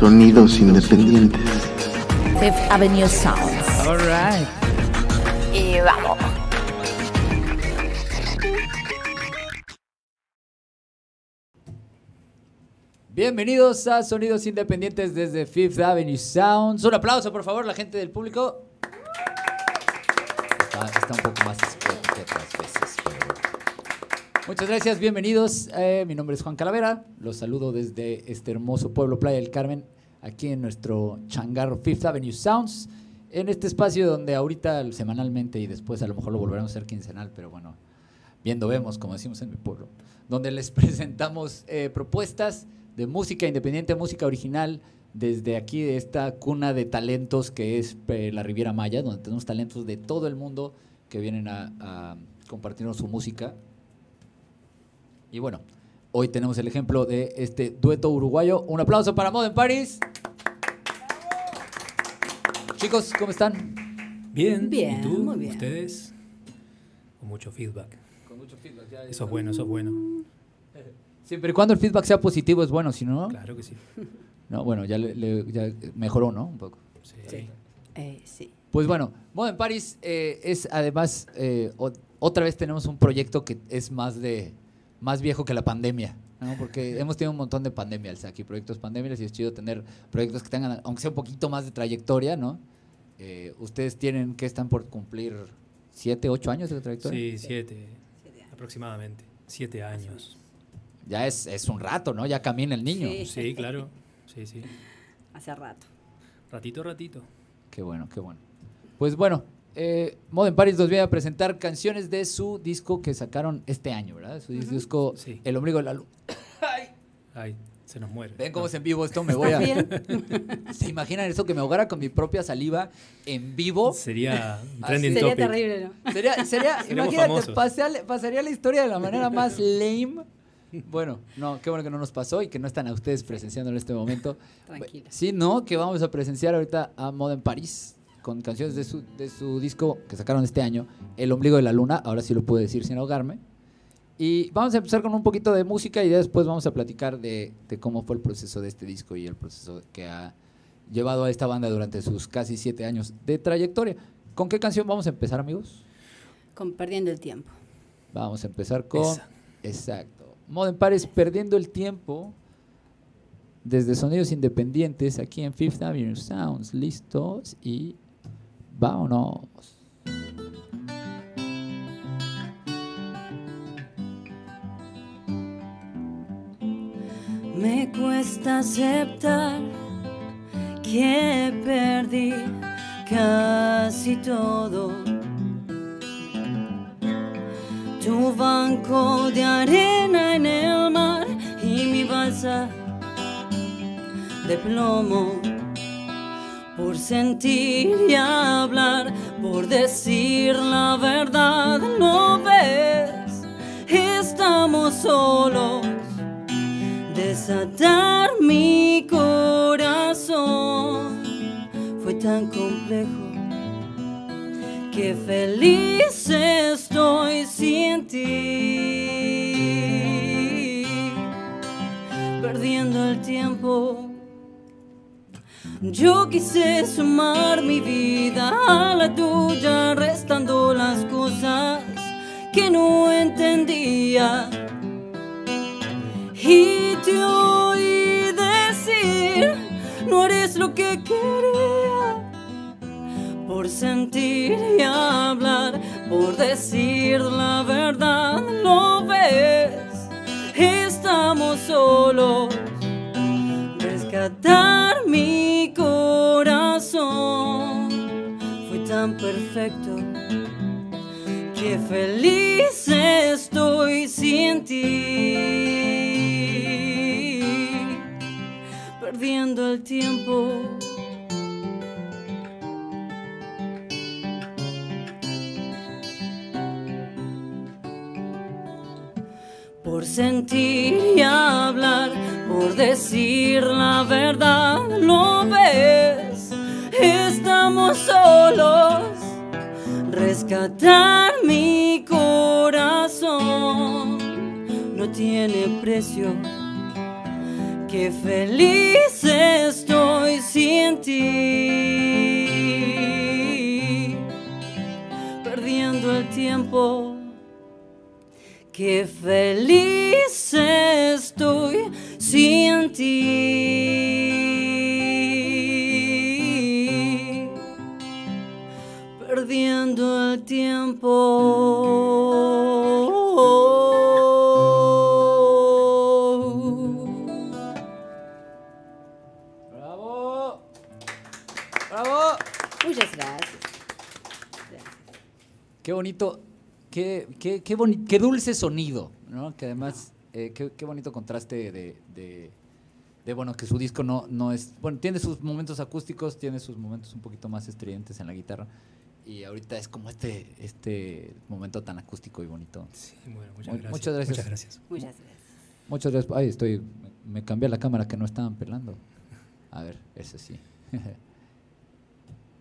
Sonidos independientes. Fifth Avenue Sounds. All right. Y vamos. Bienvenidos a Sonidos Independientes desde Fifth Avenue Sounds. Un aplauso, por favor, la gente del público. Está, está un poco más discreto que otras veces. pero- Muchas gracias, bienvenidos. Eh, mi nombre es Juan Calavera. Los saludo desde este hermoso pueblo Playa del Carmen, aquí en nuestro changarro Fifth Avenue Sounds. En este espacio donde ahorita semanalmente y después a lo mejor lo volveremos a hacer quincenal, pero bueno, viendo vemos, como decimos en mi pueblo, donde les presentamos eh, propuestas de música independiente, música original, desde aquí de esta cuna de talentos que es eh, la Riviera Maya, donde tenemos talentos de todo el mundo que vienen a, a compartirnos su música. Y bueno, hoy tenemos el ejemplo de este dueto uruguayo. Un aplauso para Modern Paris. Chicos, ¿cómo están? Bien, Bien, ¿y tú? muy bien. ¿Ustedes? Con mucho feedback. Con mucho feedback. ya- Eso es bueno, eso es bueno. Siempre y cuando el feedback sea positivo es bueno, si no, Claro que sí. no bueno, ya, le- le- ya mejoró, ¿no? Un poco. Sí. Eh, sí. Pues bueno, Moda en Paris eh, es además, eh, o- otra vez tenemos un proyecto que es más de más viejo que la pandemia, ¿no? porque hemos tenido un montón de pandemias aquí, proyectos pandemias, y es chido tener proyectos que tengan, aunque sea un poquito más de trayectoria, ¿no? Eh, ustedes tienen, que están por cumplir? ¿Siete, ocho años de trayectoria? Sí, siete, aproximadamente. Siete años. Ya es, es un rato, ¿no? Ya camina el niño. Sí. Sí, claro. Sí, sí. Hace rato. Ratito, ratito. Qué bueno, qué bueno. Pues bueno, eh, Modern Paris nos viene a presentar canciones de su disco que sacaron este año, ¿verdad? Su dis- disco Sí. El Ombligo de la Luna. Ay, se nos muere. Ven cómo No. es en vivo esto, me voy a... Bien. ¿Se imaginan eso? Que me ahogara con mi propia saliva en vivo. Sería trending Sería topic. terrible, ¿no? Sería, sería imagínate, pasaría, pasaría la historia de la manera más lame. Bueno, no, qué bueno que no nos pasó y que no están a ustedes presenciando en este momento. Tranquila. Sí, no, que vamos a presenciar ahorita a Modern Paris con canciones de su, de su disco que sacaron este año, El Ombligo de la Luna, ahora sí lo puedo decir sin ahogarme. Y vamos a empezar con un poquito de música y ya después vamos a platicar de, de cómo fue el proceso de este disco y el proceso que ha llevado a esta banda durante sus casi siete años de trayectoria. ¿Con qué canción vamos a empezar, amigos? Con perdiendo el tiempo. Vamos a empezar con... Esa. Exacto. Modern Paris perdiendo el tiempo desde sonidos independientes aquí en Fifth Avenue Sounds. Listos y vámonos. Me cuesta aceptar que perdí casi todo. Tu banco de arena en el mar y mi balsa de plomo. Por sentir y hablar, por decir la verdad, ¿no ves? Estamos solos desatar mi corazón fue tan complejo que feliz estoy sin ti perdiendo el tiempo yo quise sumar mi vida a la tuya restando las cosas que no entendía y te oí decir, no eres lo que quería. Por sentir y hablar, por decir la verdad, lo ves. Estamos solos. Rescatar que feliz estoy sin ti. Perdiendo el tiempo. Por sentir y hablar, por decir la verdad, ¿lo ves? Rescatar mi corazón no tiene precio. Qué feliz estoy sin ti, perdiendo el tiempo. Qué feliz estoy sin ti, tiempo. ¡Bravo! ¡Bravo! Muchas gracias. Qué bonito, qué, qué, qué, boni- qué dulce sonido, ¿no? Que además, eh, qué, qué bonito contraste de, de, de, bueno, que su disco no, no es, bueno, tiene sus momentos acústicos, tiene sus momentos un poquito más estridentes en la guitarra, y ahorita es como este, este momento tan acústico y bonito. Sí, bueno, muchas Mu- gracias. muchas gracias. Muchas gracias. Muchas gracias. Muchas gracias. Ay, estoy, me, cambié la cámara que no estaban pelando. A ver, eso sí.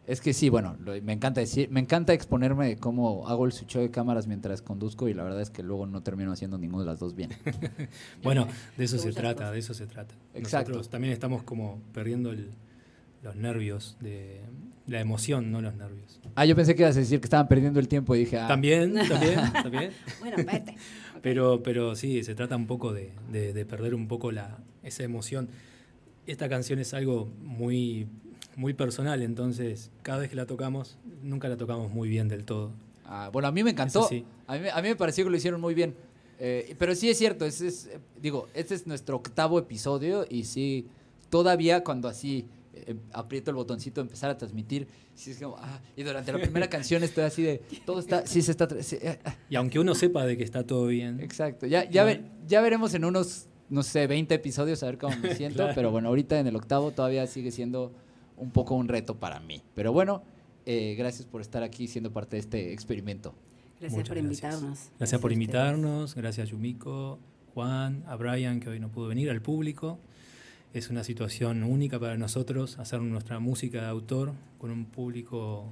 Es que sí, bueno, lo- me encanta decir, me encanta exponerme de cómo hago el switch de cámaras mientras conduzco y la verdad es que luego no termino haciendo ninguno de las dos bien. Bueno, de eso se trata, cosas. de eso se trata. Exacto. Nosotros también estamos como perdiendo el- los nervios, de la emoción, no los nervios. Ah, yo pensé que ibas a decir que estaban perdiendo el tiempo y dije, ah, También, también, también. Bueno, vete. Pero, pero sí, se trata un poco de, de- de perder un poco la, esa emoción. Esta canción es algo muy, muy personal, entonces cada vez que la tocamos, nunca la tocamos muy bien del todo. ah, bueno, a mí me encantó. Sí. A, mí, a mí me pareció que lo hicieron muy bien. Eh, pero sí es cierto, es, es, digo, este es nuestro octavo episodio y sí, todavía cuando así eh, aprieto el botoncito de empezar a transmitir, sí es como, ah, y durante la primera canción estoy así de, todo está, sí se está, tra- sí, eh, ah, Y aunque uno sepa de que está todo bien, exacto. Ya, ya, ve- ya veremos en unos, no sé, 20 episodios a ver cómo me siento, Claro. pero bueno, ahorita en el octavo todavía sigue siendo un poco un reto para mí. Pero bueno, eh, gracias por estar aquí siendo parte de este experimento. Gracias Muchas por gracias. invitarnos. Gracias por invitarnos, gracias a Yumiko, Juan, a Brian, que hoy no pudo venir, al público. Es una situación única para nosotros hacer nuestra música de autor con un público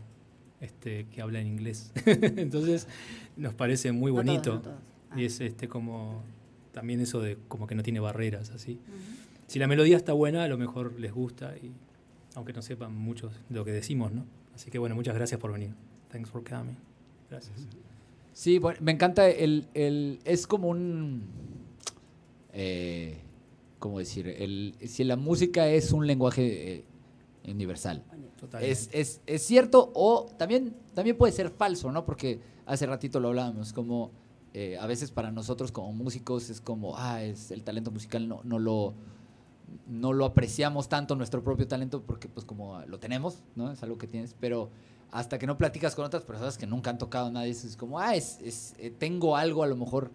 este, que habla en inglés. Entonces nos parece muy No todos, bonito. no todos. Ah. Y es este como también eso de como que no tiene barreras así. Si la melodía está buena, a lo mejor les gusta y aunque no sepan mucho de lo que decimos, ¿no? Así que bueno, muchas gracias por venir. Thanks for coming. Gracias. Sí, bueno, me encanta el, el- es como un, eh, ¿cómo decir? El, si la música es un lenguaje eh, universal. Es, es, es cierto o también, también puede ser falso, ¿no? Porque hace ratito lo hablábamos, como eh, a veces para nosotros como músicos es como, ah, es el talento musical no, no lo no lo apreciamos tanto nuestro propio talento porque pues como lo tenemos, ¿no? Es algo que tienes, pero hasta que no platicas con otras personas que nunca han tocado nada, es como, ah, es, es, eh, tengo algo a lo mejor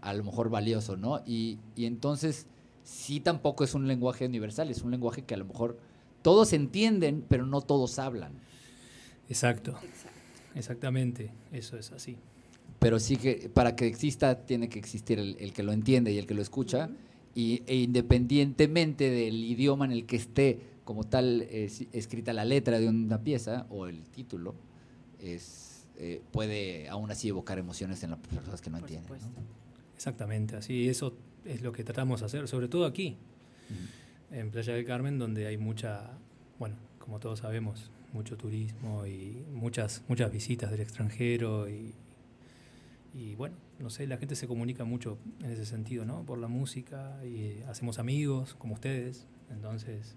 a lo mejor valioso, ¿no? Y, y entonces sí tampoco es un lenguaje universal, es un lenguaje que a lo mejor todos entienden, pero no todos hablan. Exacto. Exactamente, eso es así. Pero sí que para que exista tiene que existir el, el que lo entiende y el que lo escucha. y, e independientemente del idioma en el que esté como tal si- escrita la letra de una pieza o el título, es, eh, puede aún así evocar emociones en las personas que no Por entienden. Exactamente, así eso es lo que tratamos de hacer, sobre todo aquí, en Playa del Carmen, donde hay mucha, bueno, como todos sabemos, mucho turismo y muchas, muchas visitas del extranjero y, y bueno, no sé, la gente se comunica mucho en ese sentido, ¿no? Por la música y hacemos amigos como ustedes, entonces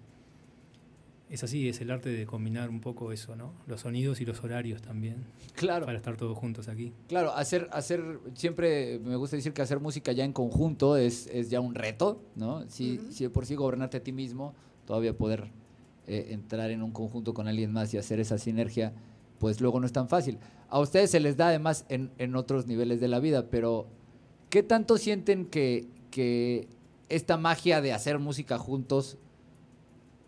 es así, es el arte de combinar un poco eso, ¿no? Los sonidos y los horarios también, Claro. para estar todos juntos aquí. Claro, hacer, hacer, siempre me gusta decir que hacer música ya en conjunto es, es ya un reto, ¿no? Si, si de por sí gobernarte a ti mismo, todavía poder eh, entrar en un conjunto con alguien más y hacer esa sinergia, pues luego no es tan fácil. A ustedes se les da además en, en otros niveles de la vida, pero ¿qué tanto sienten que, que esta magia de hacer música juntos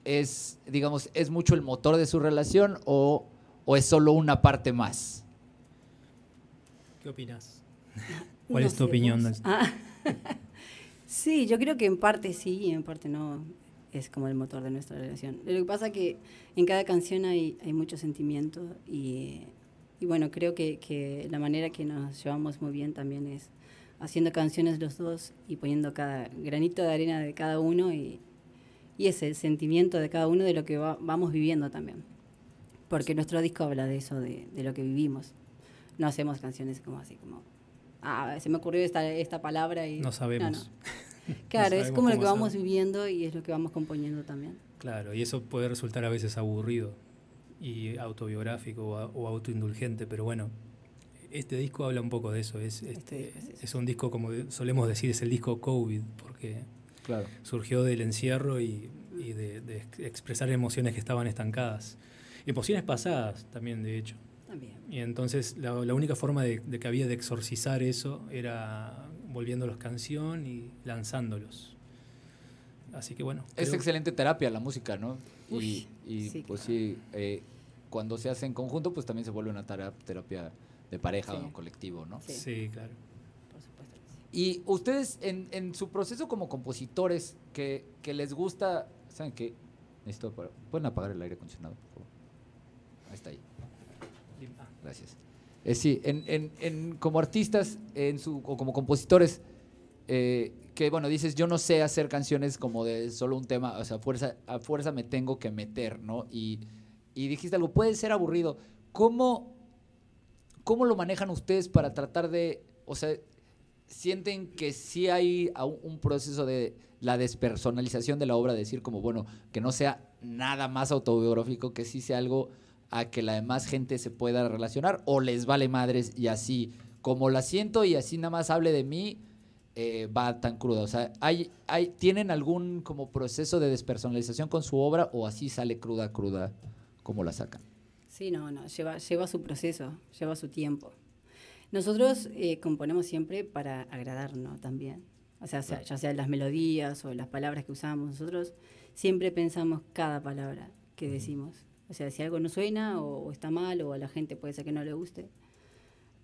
es, digamos, es mucho el motor de su relación o, o es solo una parte más? ¿Qué opinas? ¿Cuál No es tu sé, opinión? vos. Ah. sí, yo creo que en parte sí y en parte no. Es como el motor de nuestra relación. Lo que pasa que en cada canción hay, hay mucho sentimiento y, y bueno, creo que, que la manera que nos llevamos muy bien también es haciendo canciones los dos y poniendo cada granito de arena de cada uno y, y es el sentimiento de cada uno de lo que va- vamos viviendo también. Porque nuestro disco habla de eso, de, de lo que vivimos. No hacemos canciones como así, como, ah, se me ocurrió esta, esta palabra y... No sabemos. no. Claro, es sabemos como lo que vamos viviendo y es lo que vamos componiendo también. Claro, y eso puede resultar a veces aburrido y autobiográfico o, o autoindulgente, pero bueno, este disco habla un poco de eso. Es, Este este, disco es eso. es un disco, como solemos decir, es el disco COVID, porque Claro. surgió del encierro y, y de, de ex- expresar emociones que estaban estancadas. Emociones pasadas también, de hecho. También. Y entonces la, la única forma de, de que había de exorcizar eso era volviéndolos canción y lanzándolos. Así que bueno. Es creo- excelente terapia la música, ¿no? Uy, y y, sí, pues claro. sí, eh, cuando se hace en conjunto, pues también se vuelve una terapia de pareja Sí. o colectivo, ¿no? Sí. Sí, claro. Por supuesto que sí. Y ustedes, en, en su proceso como compositores, que, que les gusta, ¿saben qué? Necesito ¿Pueden apagar el aire acondicionado, por favor? Ahí está ahí. Ah, Gracias. Eh, sí, en, en- en- como artistas en su, o como compositores, eh, que bueno, dices, yo no sé hacer canciones como de solo un tema, o sea, a fuerza, a fuerza me tengo que meter, ¿no? Y, y dijiste algo, puede ser aburrido. ¿Cómo, ¿Cómo lo manejan ustedes para tratar de, o sea, sienten que sí hay un proceso de la despersonalización de la obra, de decir como, bueno, que no sea nada más autobiográfico, que sí sea algo a que la demás gente se pueda relacionar, o les vale madres y así, como la siento y así nada más hable de mí, eh, va tan cruda. O sea, ¿hay, hay, ¿tienen algún como proceso de despersonalización con su obra o así sale cruda, cruda, como la sacan? Sí, no, no, lleva, lleva su proceso, lleva su tiempo. Nosotros eh, componemos siempre para agradarnos también. O sea, ya sea las melodías o las palabras que usamos, nosotros siempre pensamos cada palabra que decimos. O sea, si algo no suena o, o está mal o a la gente puede ser que no le guste,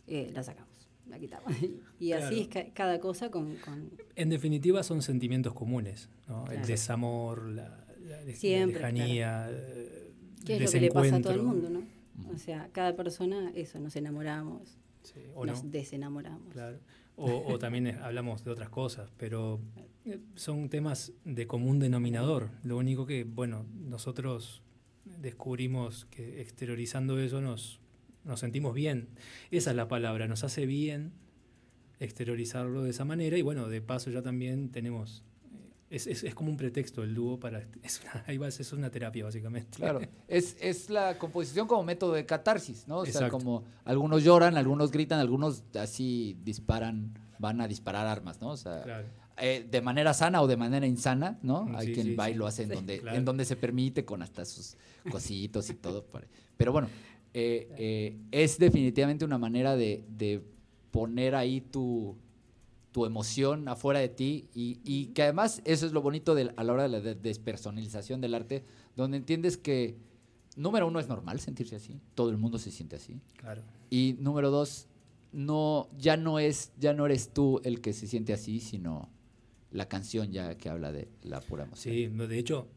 eh, la sacamos, la quitamos. y así es ca- cada cosa con... con- En definitiva son sentimientos comunes, ¿no? El desamor, la, la Siempre, la lejanía, eh, ¿Qué es el lo que le pasa a todo el mundo, no? O sea, cada persona, eso, nos enamoramos, Sí, o no. nos desenamoramos. Claro. O, o también hablamos de otras cosas, pero eh, son temas de común denominador. Lo único que, bueno, nosotros descubrimos que exteriorizando eso nos, nos sentimos bien. Esa es la palabra, nos hace bien exteriorizarlo de esa manera y bueno, de paso ya también tenemos... Es, es, es como un pretexto el dúo para... Es una, ahí va, es una terapia básicamente. Claro, es, es la composición como método de catarsis, ¿no? O sea, como algunos lloran, algunos gritan, algunos así disparan, van a disparar armas, ¿no? O sea, Claro. eh, de manera sana o de manera insana, ¿no? Mm, Hay quien sí, va y sí. lo hace en, donde, Claro. en donde se permite, con hasta sus cositos y todo. Pero bueno, eh, eh, es definitivamente una manera de, de poner ahí tu, tu emoción afuera de ti y, y que además eso es lo bonito de, a la hora de la de- despersonalización del arte, donde entiendes que, número uno, es normal sentirse así, todo el mundo se siente así. Claro. Y número dos, no, ya no es, ya no eres tú el que se siente así, sino la canción ya que habla de la pura emoción. Sí, de hecho,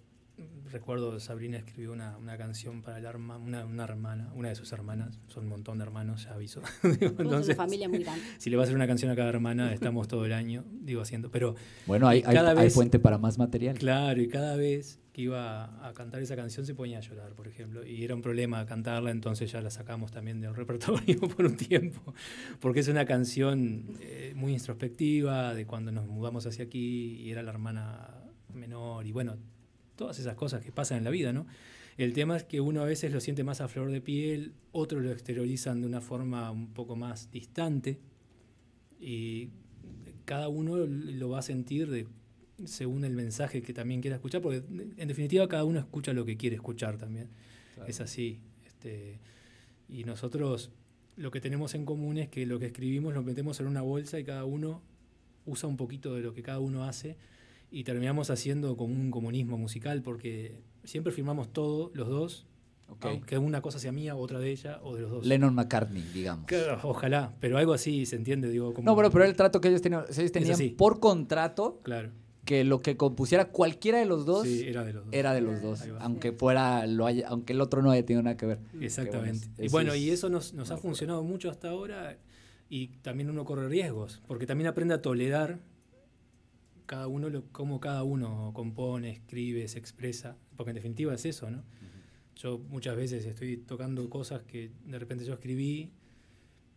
recuerdo Sabrina escribió una, una canción para la herma- una, una hermana, una de sus hermanas, son un montón de hermanos, ya aviso. Entonces, una familia muy grande. si le va a hacer una canción a cada hermana, estamos todo el año, digo, haciendo. Pero Bueno, hay, hay, cada hay fuente para más material. claro, y cada vez que iba a cantar esa canción se ponía a llorar, por ejemplo, y era un problema cantarla, entonces ya la sacamos también del repertorio por un tiempo, porque es una canción eh, muy introspectiva de cuando nos mudamos hacia aquí y era la hermana menor y bueno, todas esas cosas que pasan en la vida, ¿no? El tema es que uno a veces lo siente más a flor de piel, otros lo exteriorizan de una forma un poco más distante y cada uno lo va a sentir de, según el mensaje que también quiera escuchar, porque en definitiva cada uno escucha lo que quiere escuchar también. Claro. Es así. Este, y nosotros lo que tenemos en común es que lo que escribimos lo metemos en una bolsa y cada uno usa un poquito de lo que cada uno hace y terminamos haciendo como un comunismo musical porque siempre firmamos todo, los dos, Ok. aunque una cosa sea mía, otra de ella o de los dos. Lennon McCartney, digamos. Claro, ojalá, pero algo así se entiende, digo, como... No, pero, pero era el trato que ellos tenían, ellos tenían por contrato Claro, que lo que compusiera cualquiera de los dos sí, era de los dos. era de los dos, aunque fuera lo haya, aunque el otro no haya tenido nada que ver. Exactamente. Que bueno, y eso bueno, es y eso nos, nos ha funcionado mucho hasta ahora y también uno corre riesgos, porque también aprende a tolerar cada uno lo, cómo cada uno compone, escribe, se expresa, porque en definitiva es eso, ¿no? Yo muchas veces estoy tocando cosas que de repente yo escribí,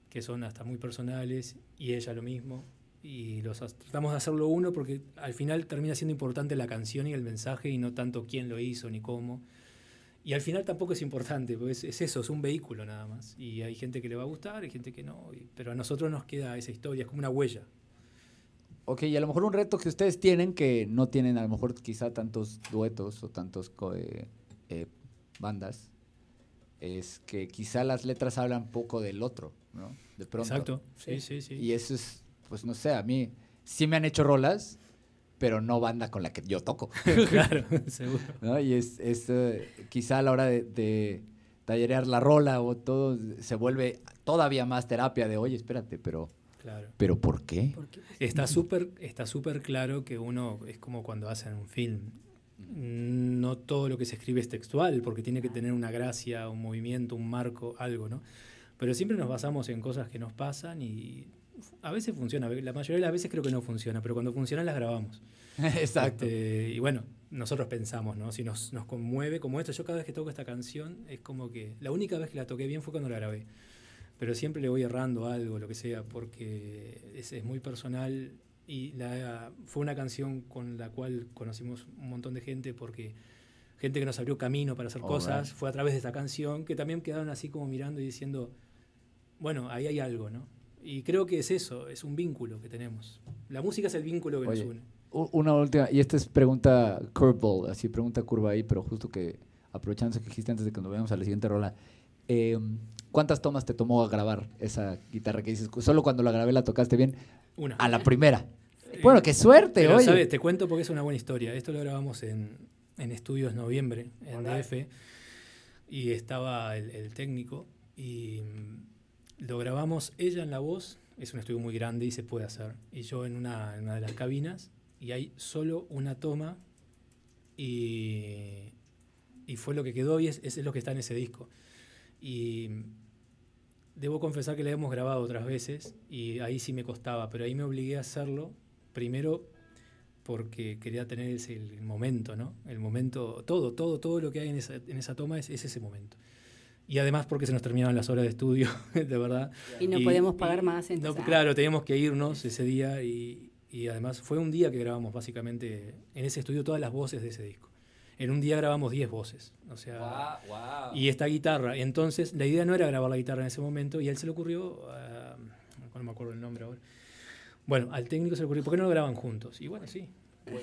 que son hasta muy personales, y ella lo mismo, y los tratamos de hacerlo uno porque al final termina siendo importante la canción y el mensaje y no tanto quién lo hizo ni cómo. Y al final tampoco es importante, porque es, es eso, es un vehículo nada más. Y hay gente que le va a gustar, hay gente que no, y- pero a nosotros nos queda esa historia, es como una huella. Ok, y a lo mejor un reto que ustedes tienen, que no tienen a lo mejor quizá tantos duetos o tantos eh, eh, bandas, es que quizá las letras hablan poco del otro, ¿no? De pronto. Exacto, sí, sí, sí. Y eso es, pues no sé, a mí sí me han hecho rolas, pero no banda con la que yo toco. claro, seguro. ¿no? Y es, es, eh, quizá a la hora de, de tallerear la rola o todo, se vuelve todavía más terapia de, oye, espérate, pero, Claro. pero ¿por qué? ¿Por qué? Está súper está súper claro que uno es como cuando hacen un film. No todo lo que se escribe es textual, porque tiene que tener una gracia, un movimiento, un marco, algo, ¿no? Pero siempre nos basamos en cosas que nos pasan y a veces funciona. La mayoría de las veces creo que no funciona, pero cuando funciona las grabamos. Exacto. Este, y bueno, nosotros pensamos, ¿no? Si nos, nos conmueve como esto, yo cada vez que toco esta canción es como que la única vez que la toqué bien fue cuando la grabé. Pero siempre le voy errando algo, lo que sea, porque es, es muy personal y la, fue una canción con la cual conocimos un montón de gente porque gente que nos abrió camino para hacer All cosas right. fue a través de esta canción que también quedaron así como mirando y diciendo, bueno, ahí hay algo, ¿no? Y creo que es eso, es un vínculo que tenemos. La música es el vínculo que Oye, nos une. Una última, y esta es pregunta curveball, así pregunta curva ahí, pero justo que aprovechando que dijiste antes de que nos vayamos a la siguiente rola, eh, ¿cuántas tomas te tomó a grabar esa guitarra que dices? Solo cuando la grabé la tocaste bien, Una. a la primera. Bueno, qué suerte, Pero, oye. ¿sabes? Te cuento porque es una buena historia. Esto lo grabamos en, en Estudios Noviembre, en DF, y estaba el, el técnico, y mm, lo grabamos ella en la voz, es un estudio muy grande y se puede hacer, y yo en una, en una de las cabinas, y hay solo una toma, y, y fue lo que quedó, y es, es lo que está en ese disco. Y mm, debo confesar que la hemos grabado otras veces y ahí sí me costaba, pero ahí me obligué a hacerlo. Primero porque quería tener ese el momento, ¿no? El momento, todo, todo, todo lo que hay en esa, en esa toma es, es ese momento. Y además porque se nos terminaban las horas de estudio, de verdad. Y no podemos pagar más, entonces, no, ah. claro, teníamos que irnos ese día y, y además fue un día que grabamos básicamente en ese estudio todas las voces de ese disco. En un día grabamos 10 voces. O sea, y esta guitarra. Entonces, la idea no era grabar la guitarra en ese momento y a él se le ocurrió, ah, no me acuerdo el nombre ahora. Bueno, al técnico se le ocurrió, ¿por qué no lo graban juntos? Y bueno, sí.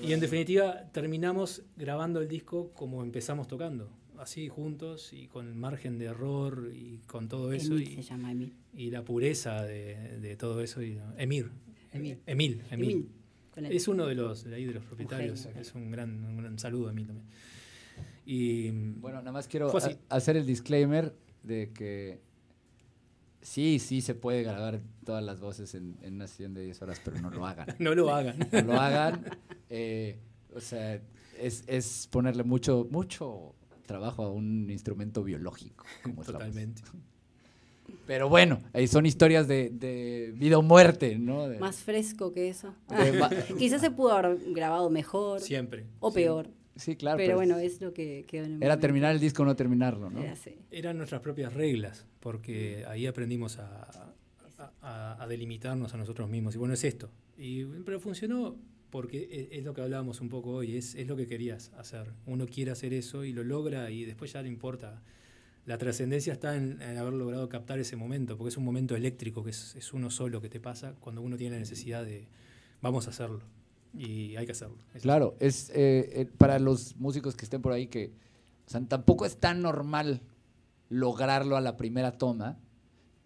Y en definitiva, terminamos grabando el disco como empezamos tocando, así juntos y con margen de error y con todo eso. Emil y, se llama Emil. y la pureza de, de todo eso. Y, Emir. Emil. Emil. Emil. Emil. Es uno de los, de ahí de los propietarios. genio. es un gran, un gran saludo a Emil también. Y Bueno, nada más quiero hacer el disclaimer de que sí, sí se puede grabar todas las voces en, en una sesión de 10 horas, pero no lo hagan. no lo hagan. No lo hagan. eh, o sea, es, es ponerle mucho, mucho trabajo a un instrumento biológico. Como es la voz. Pero bueno, ahí son historias de, de vida o muerte, ¿no? De- Más fresco que eso. va- Quizás se pudo haber grabado mejor Siempre. o peor. sí, claro. pero pues, bueno, es lo que quedó en el Era momento. terminar el disco o no terminarlo, ¿no? Era así. Eran nuestras propias reglas, porque ahí aprendimos a, a- a- a delimitarnos a nosotros mismos. Y bueno, es esto. Y, pero funcionó porque e- es, lo que hablábamos un poco hoy, es, es lo que querías hacer. Uno quiere hacer eso y lo logra y después ya no importa. La trascendencia está en, haber logrado captar ese momento, porque es un momento eléctrico, que es, uno solo que te pasa cuando uno tiene la necesidad de, vamos a hacerlo. Y hay que hacerlo. Es Claro, es eh, eh, para los músicos que estén por ahí que, o sea, tampoco es tan normal lograrlo a la primera toma,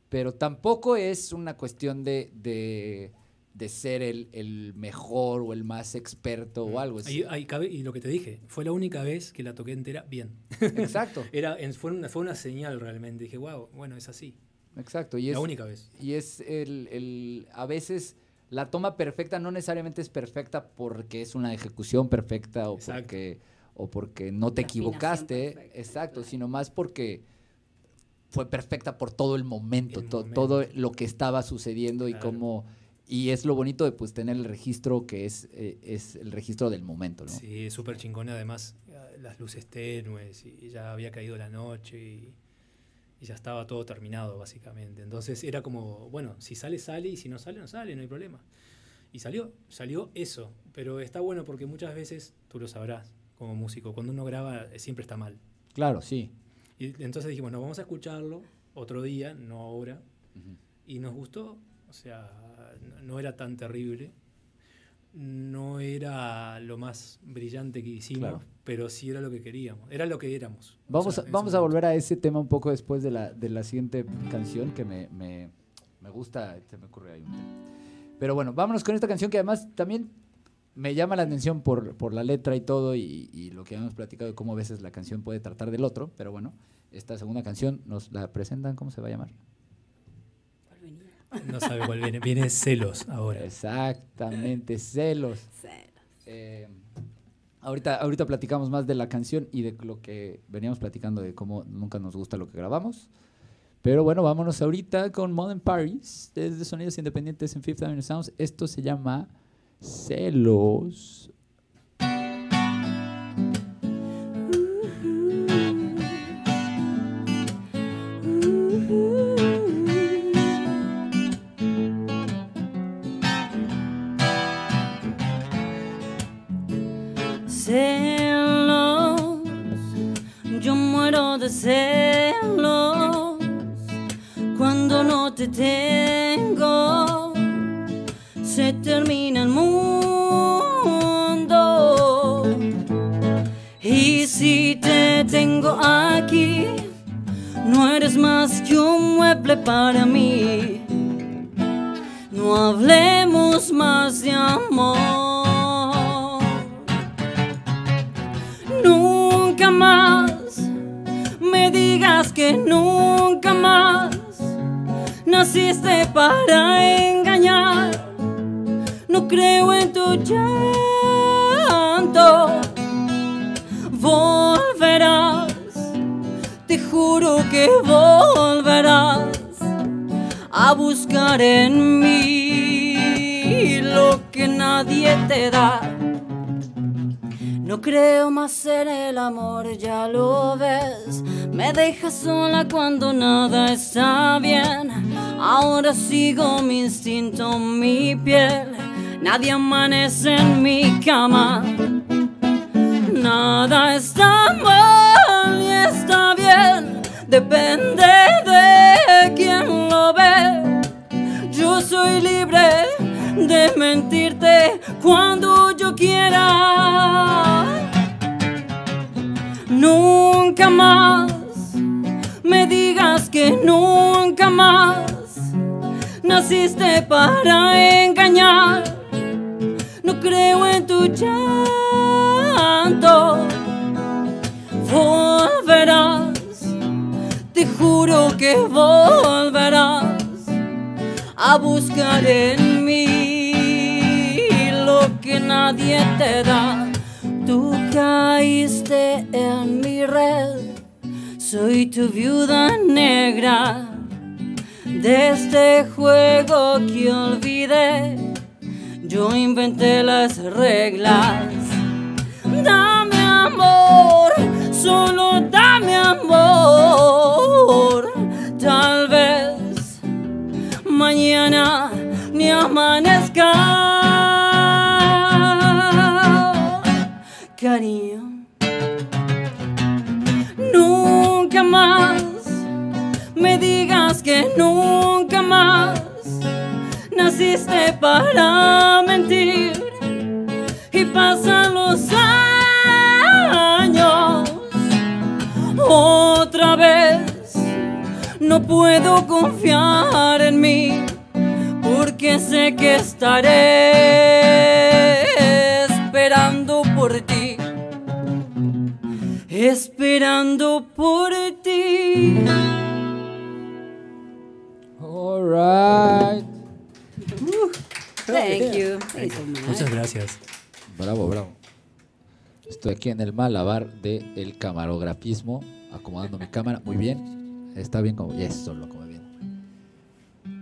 pero tampoco es una cuestión de, de ser el, el mejor o el más experto o algo. Es- Ahí- ahí cabe- y lo que te dije, fue la única vez que la toqué entera bien. exacto, Era, fue, una, fue una señal realmente. Dije, wow, bueno, es así. exacto. Y es, la única vez. y es el, el- a veces la toma perfecta no necesariamente es perfecta porque es una ejecución perfecta o Exacto. porque o porque no te La equivocaste, perfecta, exacto, claro. sino más porque fue perfecta por todo el momento, El to- momento. todo lo que estaba sucediendo y cómo y es lo bonito de pues tener el registro que es, eh, es el registro del momento, ¿no? Sí, súper chingón. Además, eh, las luces tenues y ya había caído la noche y, y ya estaba todo terminado, básicamente. Entonces era como, bueno, si sale, sale y si no sale, no sale, no hay problema. Y salió, salió eso. Pero está bueno porque muchas veces, tú lo sabrás como músico, cuando uno graba eh, siempre está mal. Claro, sí. Y entonces dijimos, no, vamos a escucharlo otro día, no ahora. Y nos gustó, o sea, no- era tan terrible. No era lo más brillante que hicimos, Claro. pero sí era lo que queríamos. Era lo que éramos. o Vamos, sea, a, vamos a volver a ese tema un poco después de la, de la siguiente canción que me, me, me gusta, se me ocurre ahí un tema. Pero bueno, vámonos con esta canción que además también me llama la atención por, por la letra y todo y, y lo que hemos platicado de cómo a veces la canción puede tratar del otro, pero bueno, esta segunda canción nos la presentan, ¿cómo se va a llamar? No sabe cuál viene. Viene celos ahora. Exactamente, celos. Cero. Eh, ahorita, ahorita platicamos más de la canción y de lo que veníamos platicando de cómo nunca nos gusta lo que grabamos. Pero bueno, vámonos ahorita con Modern Paris, desde Sonidos Independientes en Fifth Avenue Sounds. Esto se llama Celos. Celos, buscar en mí lo que nadie te da. Tú caíste en mi red, soy tu viuda negra. De este juego que olvidé, yo inventé las reglas. Dame amor, solo dame amor. Tal vez mañana ni amanezca. Cariño, nunca más me digas que nunca más naciste para mentir y pasan los años otra vez no puedo confiar en mí porque sé que estaré esperando por ti esperando por ti All right. Thank you. Thank. Muchas gracias. Bravo, bravo. Estoy aquí en el malabar del camarografismo, acomodando mi cámara. Muy bien. Está bien como. Eso lo bien.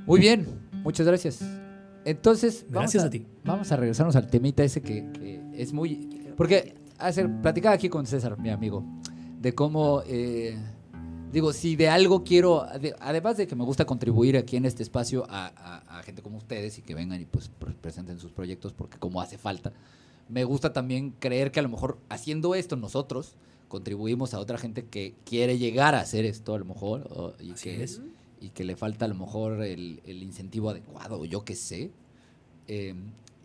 Muy bien. Muchas gracias. Entonces, vamos Gracias a, a ti. Vamos a regresarnos al temita ese que, que es muy... Porque hacer, platicaba aquí con César, mi amigo, de cómo, eh, digo, si de algo quiero, de- además de que me gusta contribuir aquí en este espacio a, a- a gente como ustedes y que vengan y pues pre- presenten sus proyectos porque como hace falta, me gusta también creer que a lo mejor haciendo esto nosotros contribuimos a otra gente que quiere llegar a hacer esto a lo mejor o- y, Así que, es. y que le falta a lo mejor el, el incentivo adecuado, o yo qué sé. Eh,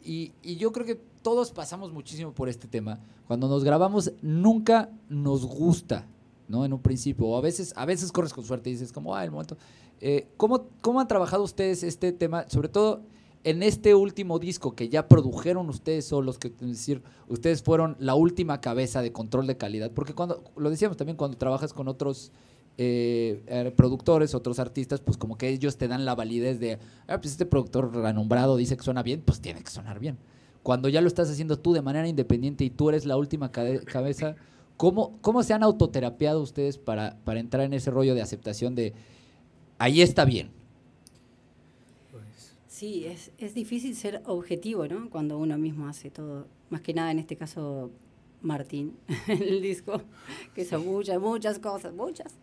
y, y yo creo que todos pasamos muchísimo por este tema. Cuando nos grabamos, nunca nos gusta, ¿no? En un principio. O a veces, a veces corres con suerte y dices, como, ah, el momento. Eh, ¿cómo, ¿Cómo han trabajado ustedes este tema? Sobre todo en este último disco que ya produjeron ustedes solos, que es decir, ustedes fueron la última cabeza de control de calidad. Porque cuando, lo decíamos también, cuando trabajas con otros eh, eh, productores, otros artistas, pues como que ellos te dan la validez de, ah, pues este productor renombrado dice que suena bien, pues tiene que sonar bien. Cuando ya lo estás haciendo tú de manera independiente y tú eres la última cabeza, ¿cómo, ¿cómo se han autoterapiado ustedes para, para entrar en ese rollo de aceptación de, ahí está bien? Sí, es, es difícil ser objetivo, ¿no? Cuando uno mismo hace todo. Más que nada, en este caso, Martín, en el disco, que son muchas, muchas cosas, muchas.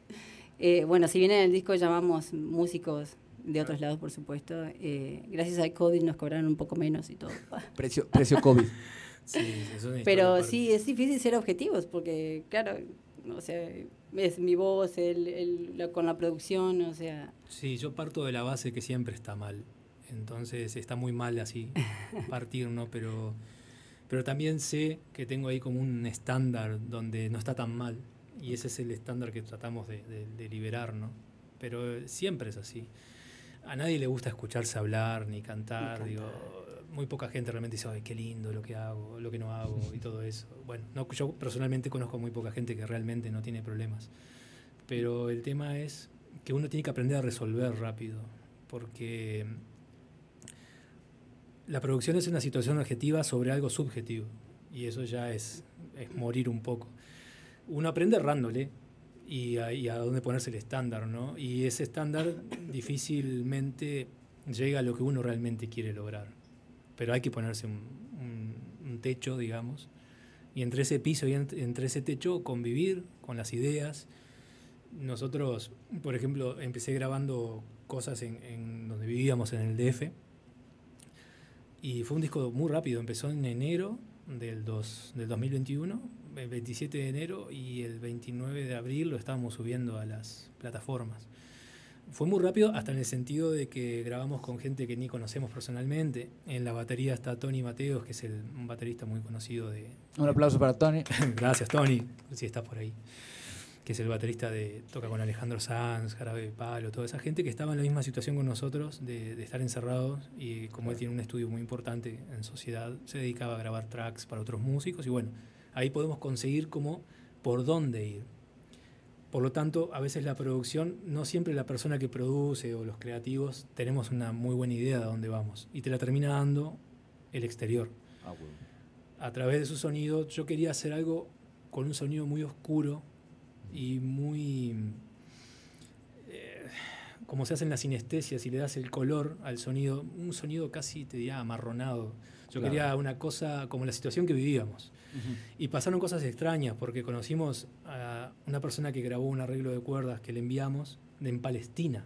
Eh, bueno, si bien en el disco llamamos músicos de otros lados, por supuesto, eh, gracias al COVID nos cobraron un poco menos y todo. Precio, precio COVID. sí, es una Pero sí, es difícil ser objetivos, porque, claro, o sea, es mi voz, el, el- la- con la producción, o sea, Sí, yo parto de la base que siempre está mal. Entonces está muy mal así partir, ¿no? Pero, pero también sé que tengo ahí como un estándar donde no está tan mal. Y ese es el estándar que tratamos de, de- de liberar, ¿no? Pero siempre es así. A nadie le gusta escucharse hablar ni cantar. cantar. Digo, muy poca gente realmente dice, ay, qué lindo lo que hago, lo que no hago y todo eso. Bueno, no, yo personalmente conozco muy poca gente que realmente no tiene problemas. Pero el tema es que uno tiene que aprender a resolver rápido, porque la producción es una situación objetiva sobre algo subjetivo, y eso ya es, es morir un poco. Uno aprende errándole y a, a dónde ponerse el estándar, ¿no? Y ese estándar difícilmente llega a lo que uno realmente quiere lograr. Pero hay que ponerse un, techo, digamos, y entre ese piso y ent- entre ese techo convivir con las ideas, nosotros, por ejemplo, empecé grabando cosas en donde vivíamos en el DF y fue un disco muy rápido, empezó en enero del, dos- del 2021, el 27 de enero y el 29 de abril lo estábamos subiendo a las plataformas. Fue muy rápido hasta en el sentido de que grabamos con gente que ni conocemos personalmente. En la batería está Tony Mateos, que es el, un baterista muy conocido de, Un aplauso para Tony. Gracias, Tony, si estás por ahí. Que es el baterista de. Toca con Alejandro Sanz, Jarabe de Palo, toda esa gente que estaba en la misma situación con nosotros, de, de estar encerrados. Y como él tiene un estudio muy importante en sociedad, se dedicaba a grabar tracks para otros músicos. Y bueno, ahí podemos conseguir como por dónde ir. Por lo tanto, a veces la producción, no siempre la persona que produce o los creativos tenemos una muy buena idea de dónde vamos. Y te la termina dando el exterior a través de su sonido, yo quería hacer algo con un sonido muy oscuro y muy... eh, como se hace en la sinestesia, si le das el color al sonido, un sonido casi, te diría, amarronado. Yo Claro. quería una cosa como la situación que vivíamos. Y pasaron cosas extrañas, porque conocimos a una persona que grabó un arreglo de cuerdas que le enviamos en Palestina.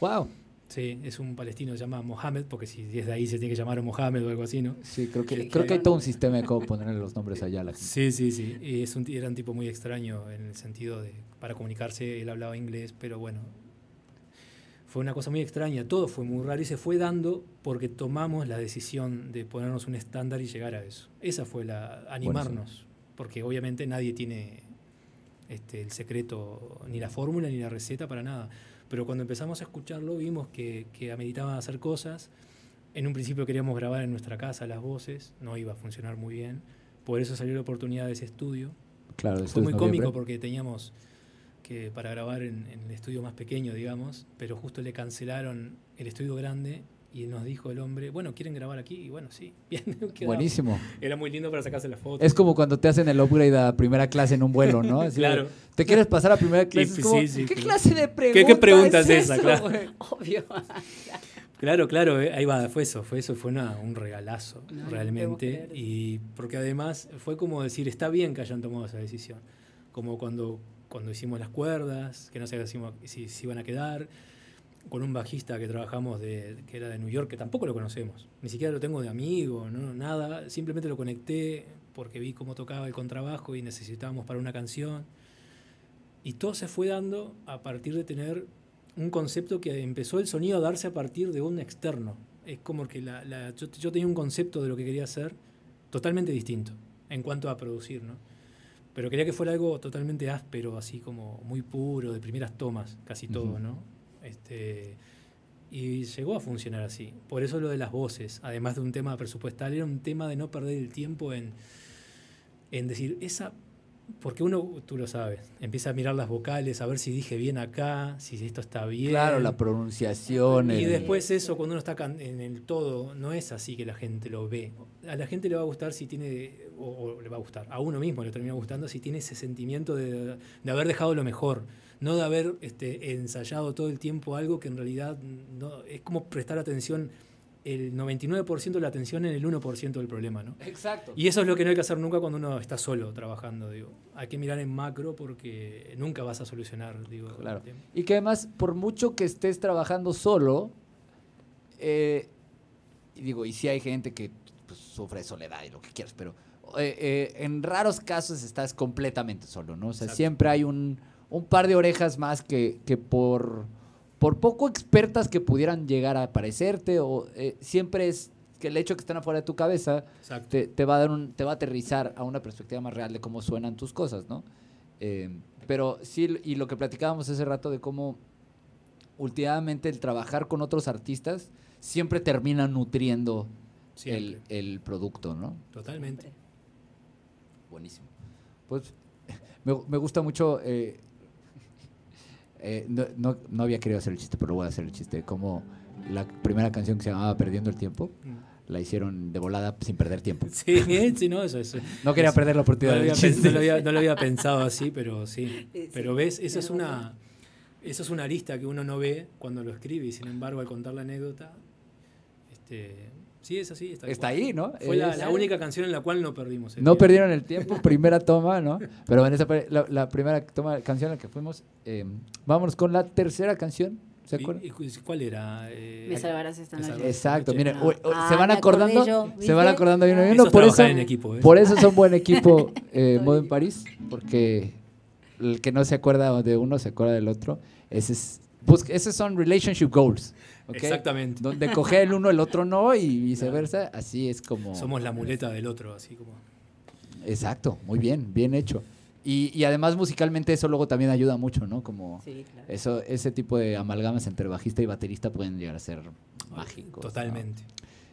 Wow. Sí, es un palestino, se llama Mohamed, porque si es de ahí se tiene que llamar Mohamed o algo así, ¿no? Sí, creo que, creo que hay todo un sistema de cómo ponerle los nombres allá a la gente. Sí, sí, sí. Y es un, era un tipo muy extraño en el sentido de, para comunicarse, él hablaba inglés, pero bueno, fue una cosa muy extraña. Todo fue muy raro y se fue dando porque tomamos la decisión de ponernos un estándar y llegar a eso. Esa fue la, animarnos, porque obviamente nadie tiene este, el secreto, ni la fórmula, ni la receta para nada. Pero cuando empezamos a escucharlo vimos que, que ameritaba hacer cosas. En un principio queríamos grabar en nuestra casa las voces, no iba a funcionar muy bien. Por eso salió la oportunidad de ese estudio. Claro, Fue muy cómico porque teníamos que para grabar en, en el estudio más pequeño, digamos, pero justo le cancelaron el estudio grande y nos dijo el hombre, bueno, ¿quieren grabar aquí? Y bueno, sí, bien. Buenísimo. Era muy lindo para sacarse las fotos. Es como cuando te hacen el upgrade a primera clase en un vuelo, ¿no? Así de, Claro. ¿Te quieres pasar a primera clase? Sí, Es como, sí, sí, ¿Qué claro. clase de ¿Qué pregunta, pregunta es es esa? eso, Claro. obvio. Claro, claro, eh, ahí va, fue eso, fue eso, fue una- un regalazo, No, realmente. Y porque además fue como decir, está bien que hayan tomado esa decisión. Como cuando, cuando hicimos las cuerdas, que no sé si, si, si iban a quedar, con un bajista que trabajamos de, que era de New York, que tampoco lo conocemos, ni siquiera lo tengo de amigo, no, nada, simplemente lo conecté porque vi cómo tocaba el contrabajo y necesitábamos para una canción. Y todo se fue dando a partir de tener un concepto que empezó el sonido a darse a partir de un externo. Es como que la, la- yo, yo tenía un concepto de lo que quería hacer totalmente distinto en cuanto a producir, ¿no? Pero quería que fuera algo totalmente áspero, así como muy puro, de primeras tomas, casi todo, Ujú. ¿no? Este, y llegó a funcionar así. Por eso lo de las voces, además de un tema presupuestal, era un tema de no perder el tiempo en, en decir, esa porque uno, tú lo sabes, empieza a mirar las vocales, a ver si dije bien acá, si esto está bien. Claro, la pronunciación. Y el- después eso, cuando uno está en el todo, no es así que la gente lo ve. A la gente le va a gustar si tiene, o, o le va a gustar, a uno mismo le termina gustando si tiene ese sentimiento de, de haber dejado lo mejor, no de haber este, ensayado todo el tiempo algo que en realidad no, es como prestar atención, el 99% de la atención en el 1% del problema, ¿no? Exacto. Y eso es lo que no hay que hacer nunca cuando uno está solo trabajando, digo. Hay que mirar en macro porque nunca vas a solucionar, digo. Claro. Y que además, por mucho que estés trabajando solo, eh, y digo, y sí hay gente que pues, sufre soledad y lo que quieras, pero eh, eh, en raros casos estás completamente solo, ¿no? O sea, Exacto. siempre hay un, un par de orejas más que, que por, por poco expertas que pudieran llegar a parecerte, o eh, siempre es que el hecho que estén afuera de tu cabeza te, te va a dar un, te va a aterrizar a una perspectiva más real de cómo suenan tus cosas, ¿no? Eh, pero sí, y lo que platicábamos hace rato de cómo últimamente el trabajar con otros artistas siempre termina nutriendo el, Siempre. el producto, ¿no? Totalmente. Buenísimo. Pues me, me gusta mucho. eh, eh, no, no- no había querido hacer el chiste, pero voy a hacer el chiste. Como la primera canción que se llamaba Perdiendo el Tiempo, Mm. la hicieron de volada sin perder tiempo. Sí, sí, no, eso es. No quería es- perder la No oportunidad lo, del chiste. no lo había- no lo había pensado así, pero sí. Eh, sí, Pero ves, eso tienes es una, eso es una arista que uno no ve cuando lo escribe y sin embargo al contar la anécdota, este, sí es así. Está, Está ahí, ¿no? Fue la, Es- la única canción en la cual no perdimos. el No tiempo. perdieron el tiempo, primera toma, ¿no? Pero en esa la, la primera toma canción a la que fuimos, eh, vámonos con la tercera canción, ¿se ¿Y- acuerdan? ¿Cuál era? Eh, Me salvarás esta Me noche. Exacto, miren, Ah, ah, se van acordando, yo, se van acordando de uno y uno, por es eso, en equipo, ¿eh? por eso son buen equipo eh, Modo en París, porque el que no se acuerda de uno se acuerda del otro. Ese es, esos son relationship goals, Exactamente. Donde coge el uno, el otro no y viceversa, así es como... Somos la muleta del otro, así como. Exacto, muy bien, bien hecho. Y, y además musicalmente eso luego también ayuda mucho, ¿no? Como Sí, claro. eso, ese tipo de amalgamas entre bajista y baterista pueden llegar a ser mágicos. ¿no? Totalmente.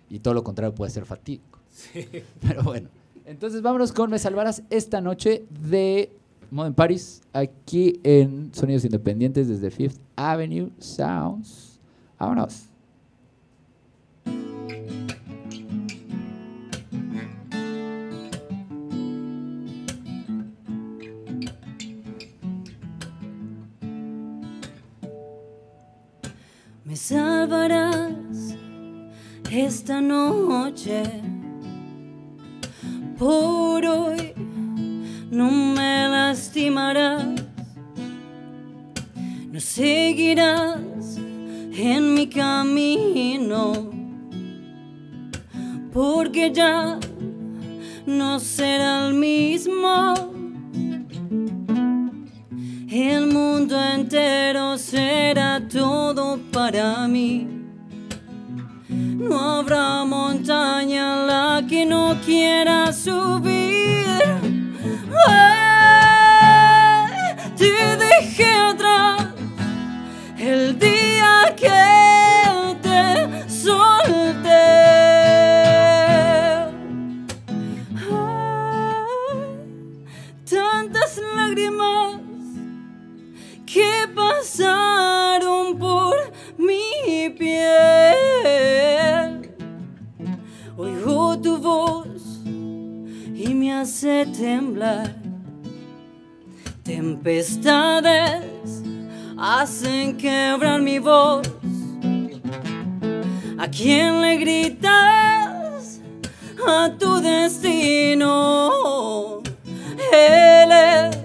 Y todo lo contrario puede ser fatídico. Pero bueno. Entonces vámonos con Me Salvarás esta noche de Modern Paris, aquí en Sonidos Independientes desde Fifth Avenue Sounds. Vámonos. Me salvarás esta noche. Por hoy no me lastimarás. No seguirás en mi camino. Porque ya no será el mismo. El mundo entero será todo para mí. No habrá montaña a la que no quiera subir. Temblar. Tempestades hacen quebrar mi voz. ¿A quién le gritas a tu destino? Él es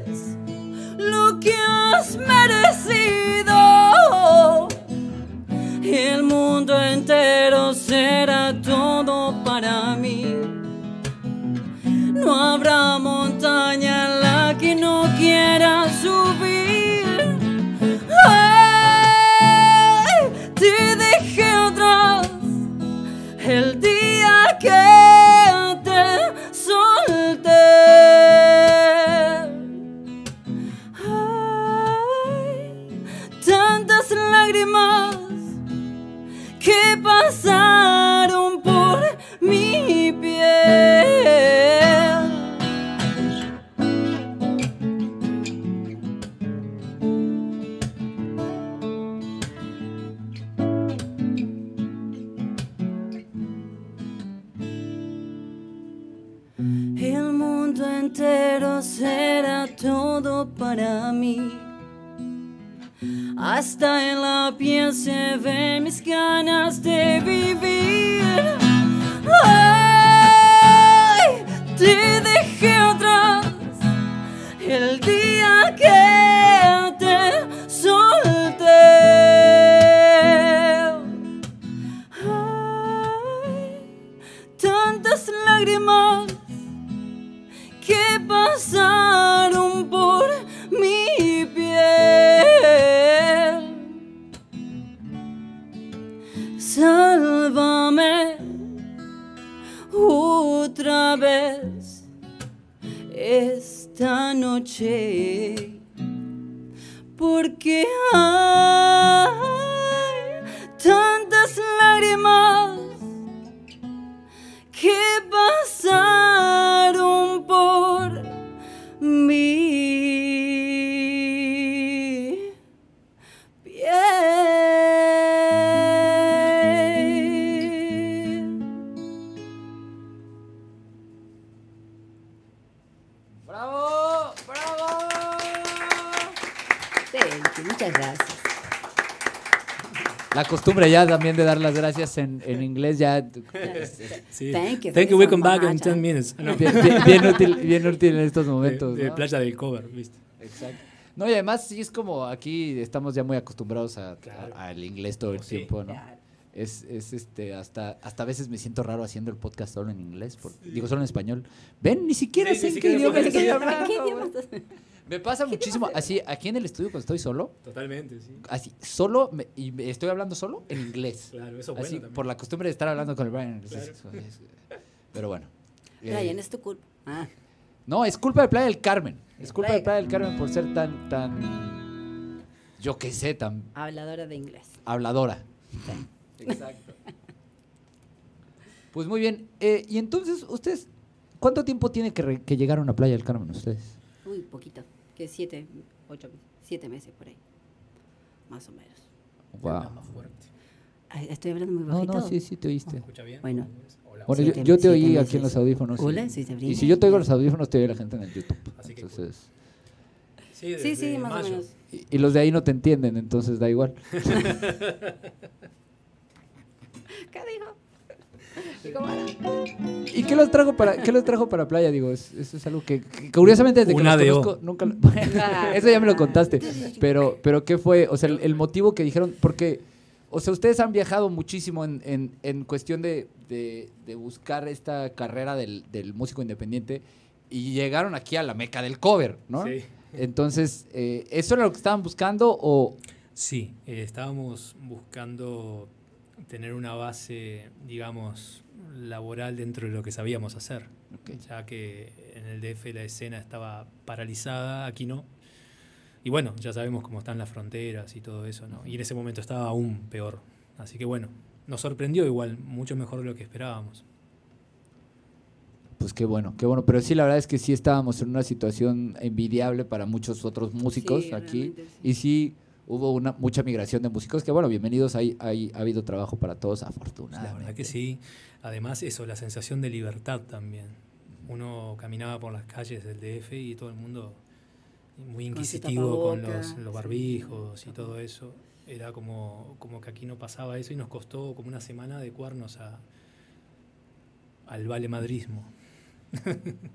para mí. Hasta en la piel se ven mis ganas de vivir. Ya también de dar las gracias en, en inglés ya Sí. Thank you, Thank you, you we come back in much. 10 minutes. No, bien, bien- bien útil, bien útil en estos momentos. de ¿no? playa del cover, ¿viste? Exacto. No, y además sí es como aquí estamos ya muy acostumbrados a- Claro. a- al inglés todo el Oh, sí. tiempo, ¿no? Claro. Es, es este, hasta, hasta a veces me siento raro haciendo el podcast solo en inglés, por- digo solo en español. Ven, ni siquiera Sí, sé ni en qué idioma. Me pasa muchísimo, así, aquí en el estudio cuando estoy solo, Totalmente, sí. así, solo, me- y me estoy hablando solo en inglés. Claro, eso así, bueno también. por la costumbre de estar hablando con el Brian. Claro. Pero bueno. Eh, Brian, es tu culpa. Ah, No, es culpa de Playa del Carmen. Es culpa de Playa. Playa del Carmen por ser tan, tan, yo qué sé, tan habladora de inglés. habladora. Exacto. Pues muy bien. eh, y entonces, ustedes, ¿cuánto tiempo tiene que, re- que llegaron a Playa del Carmen ustedes? Uy, poquito. Que siete, ocho, siete meses por ahí. Más o menos. Habla más fuerte. Ay, Estoy hablando muy No, bajito. no, sí, sí, te oíste. ¿Escucha bien? Bueno. Yo, te oí aquí en los audífonos. y- Hola, sí. Y si yo te oigo en los audífonos, te oye la gente en el YouTube. Así que Entonces, Sí, Sí, más mayo. o menos. y, y los de ahí no te entienden, entonces da igual. ¿Qué dijo? ¿Y qué los trajo para, qué los trajo para playa? Digo, es- eso es algo que, que curiosamente desde que los conozco, nunca lo- eso ya me lo contaste. Pero, pero ¿qué fue? O sea, el, el motivo que dijeron, porque, o sea, ustedes han viajado muchísimo en, en, en cuestión de, de, de buscar esta carrera del, del músico independiente y llegaron aquí a la meca del cover, ¿no? Sí. Entonces, eh, ¿eso era lo que estaban buscando o...? Sí, eh, estábamos buscando tener una base, digamos, laboral dentro de lo que sabíamos hacer, ya que en el DF la escena estaba paralizada, aquí no. Y bueno, ya sabemos cómo están las fronteras y todo eso, ¿no? Y en ese momento estaba aún peor. Así que bueno, nos sorprendió igual, mucho mejor de lo que esperábamos. Pues qué bueno, qué bueno. Pero sí, la verdad es que sí estábamos en una situación envidiable para muchos otros músicos Sí, aquí. sí. Y sí hubo una mucha migración de músicos que, bueno, bienvenidos. Hay, hay, ha habido trabajo para todos, afortunadamente. La verdad que sí. Además, eso, la sensación de libertad también. Uno caminaba por las calles del DF y todo el mundo muy inquisitivo con los, los sí. barbijos y todo eso. Era como, como que aquí no pasaba eso y nos costó como una semana adecuarnos a, al vale madrismo.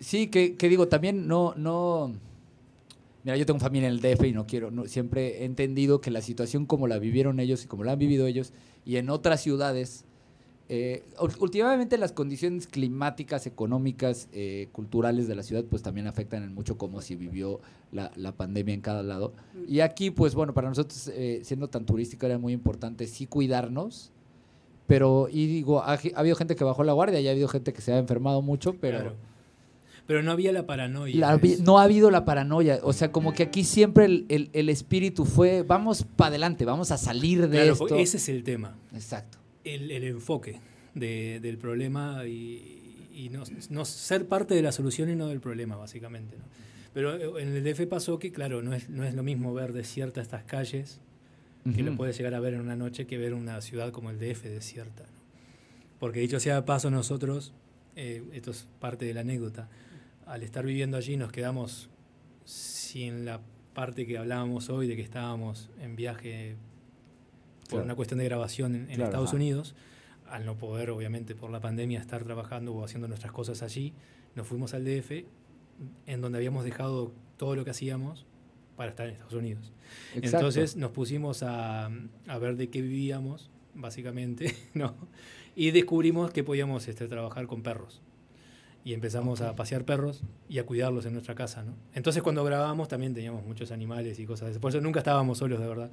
Sí, que, que digo, también no, no. Mira, yo tengo familia en el DF y no quiero, no, siempre he entendido que la situación como la vivieron ellos y como la han vivido ellos y en otras ciudades, eh, últimamente las condiciones climáticas, económicas, eh, culturales de la ciudad, pues también afectan en mucho cómo se vivió la, la pandemia en cada lado. Y aquí, pues bueno, para nosotros, eh, siendo tan turístico, era muy importante sí cuidarnos. Pero, y digo, ha, ha habido gente que bajó la guardia y ha habido gente que se ha enfermado mucho, pero... Claro. Pero no había la paranoia. La no ha habido la paranoia. O sea, como que aquí siempre el, el- el espíritu fue, vamos para adelante, vamos a salir de Claro, esto. ese es el tema. Exacto. el, el enfoque de- del problema y, y no, no ser parte de la solución y no del problema, básicamente. ¿no? Pero eh, en el DF pasó que, claro, no es, no es lo mismo ver desierta estas calles, que lo puedes llegar a ver en una noche, que ver una ciudad como el DF desierta. ¿no? Porque dicho sea de paso, nosotros, eh, esto es parte de la anécdota, al estar viviendo allí nos quedamos sin la parte que hablábamos hoy de que estábamos en viaje por Claro. una cuestión de grabación en, en Claro, Estados ajá. Unidos, al no poder, obviamente, por la pandemia, estar trabajando o haciendo nuestras cosas allí, nos fuimos al DF, en donde habíamos dejado todo lo que hacíamos para estar en Estados Unidos. Exacto. Entonces nos pusimos a, a ver de qué vivíamos, básicamente, ¿no? Y descubrimos que podíamos este, trabajar con perros. Y empezamos a pasear perros y a cuidarlos en nuestra casa, ¿no? Entonces cuando grabábamos también teníamos muchos animales y cosas. de eso. Por eso nunca estábamos solos, de verdad.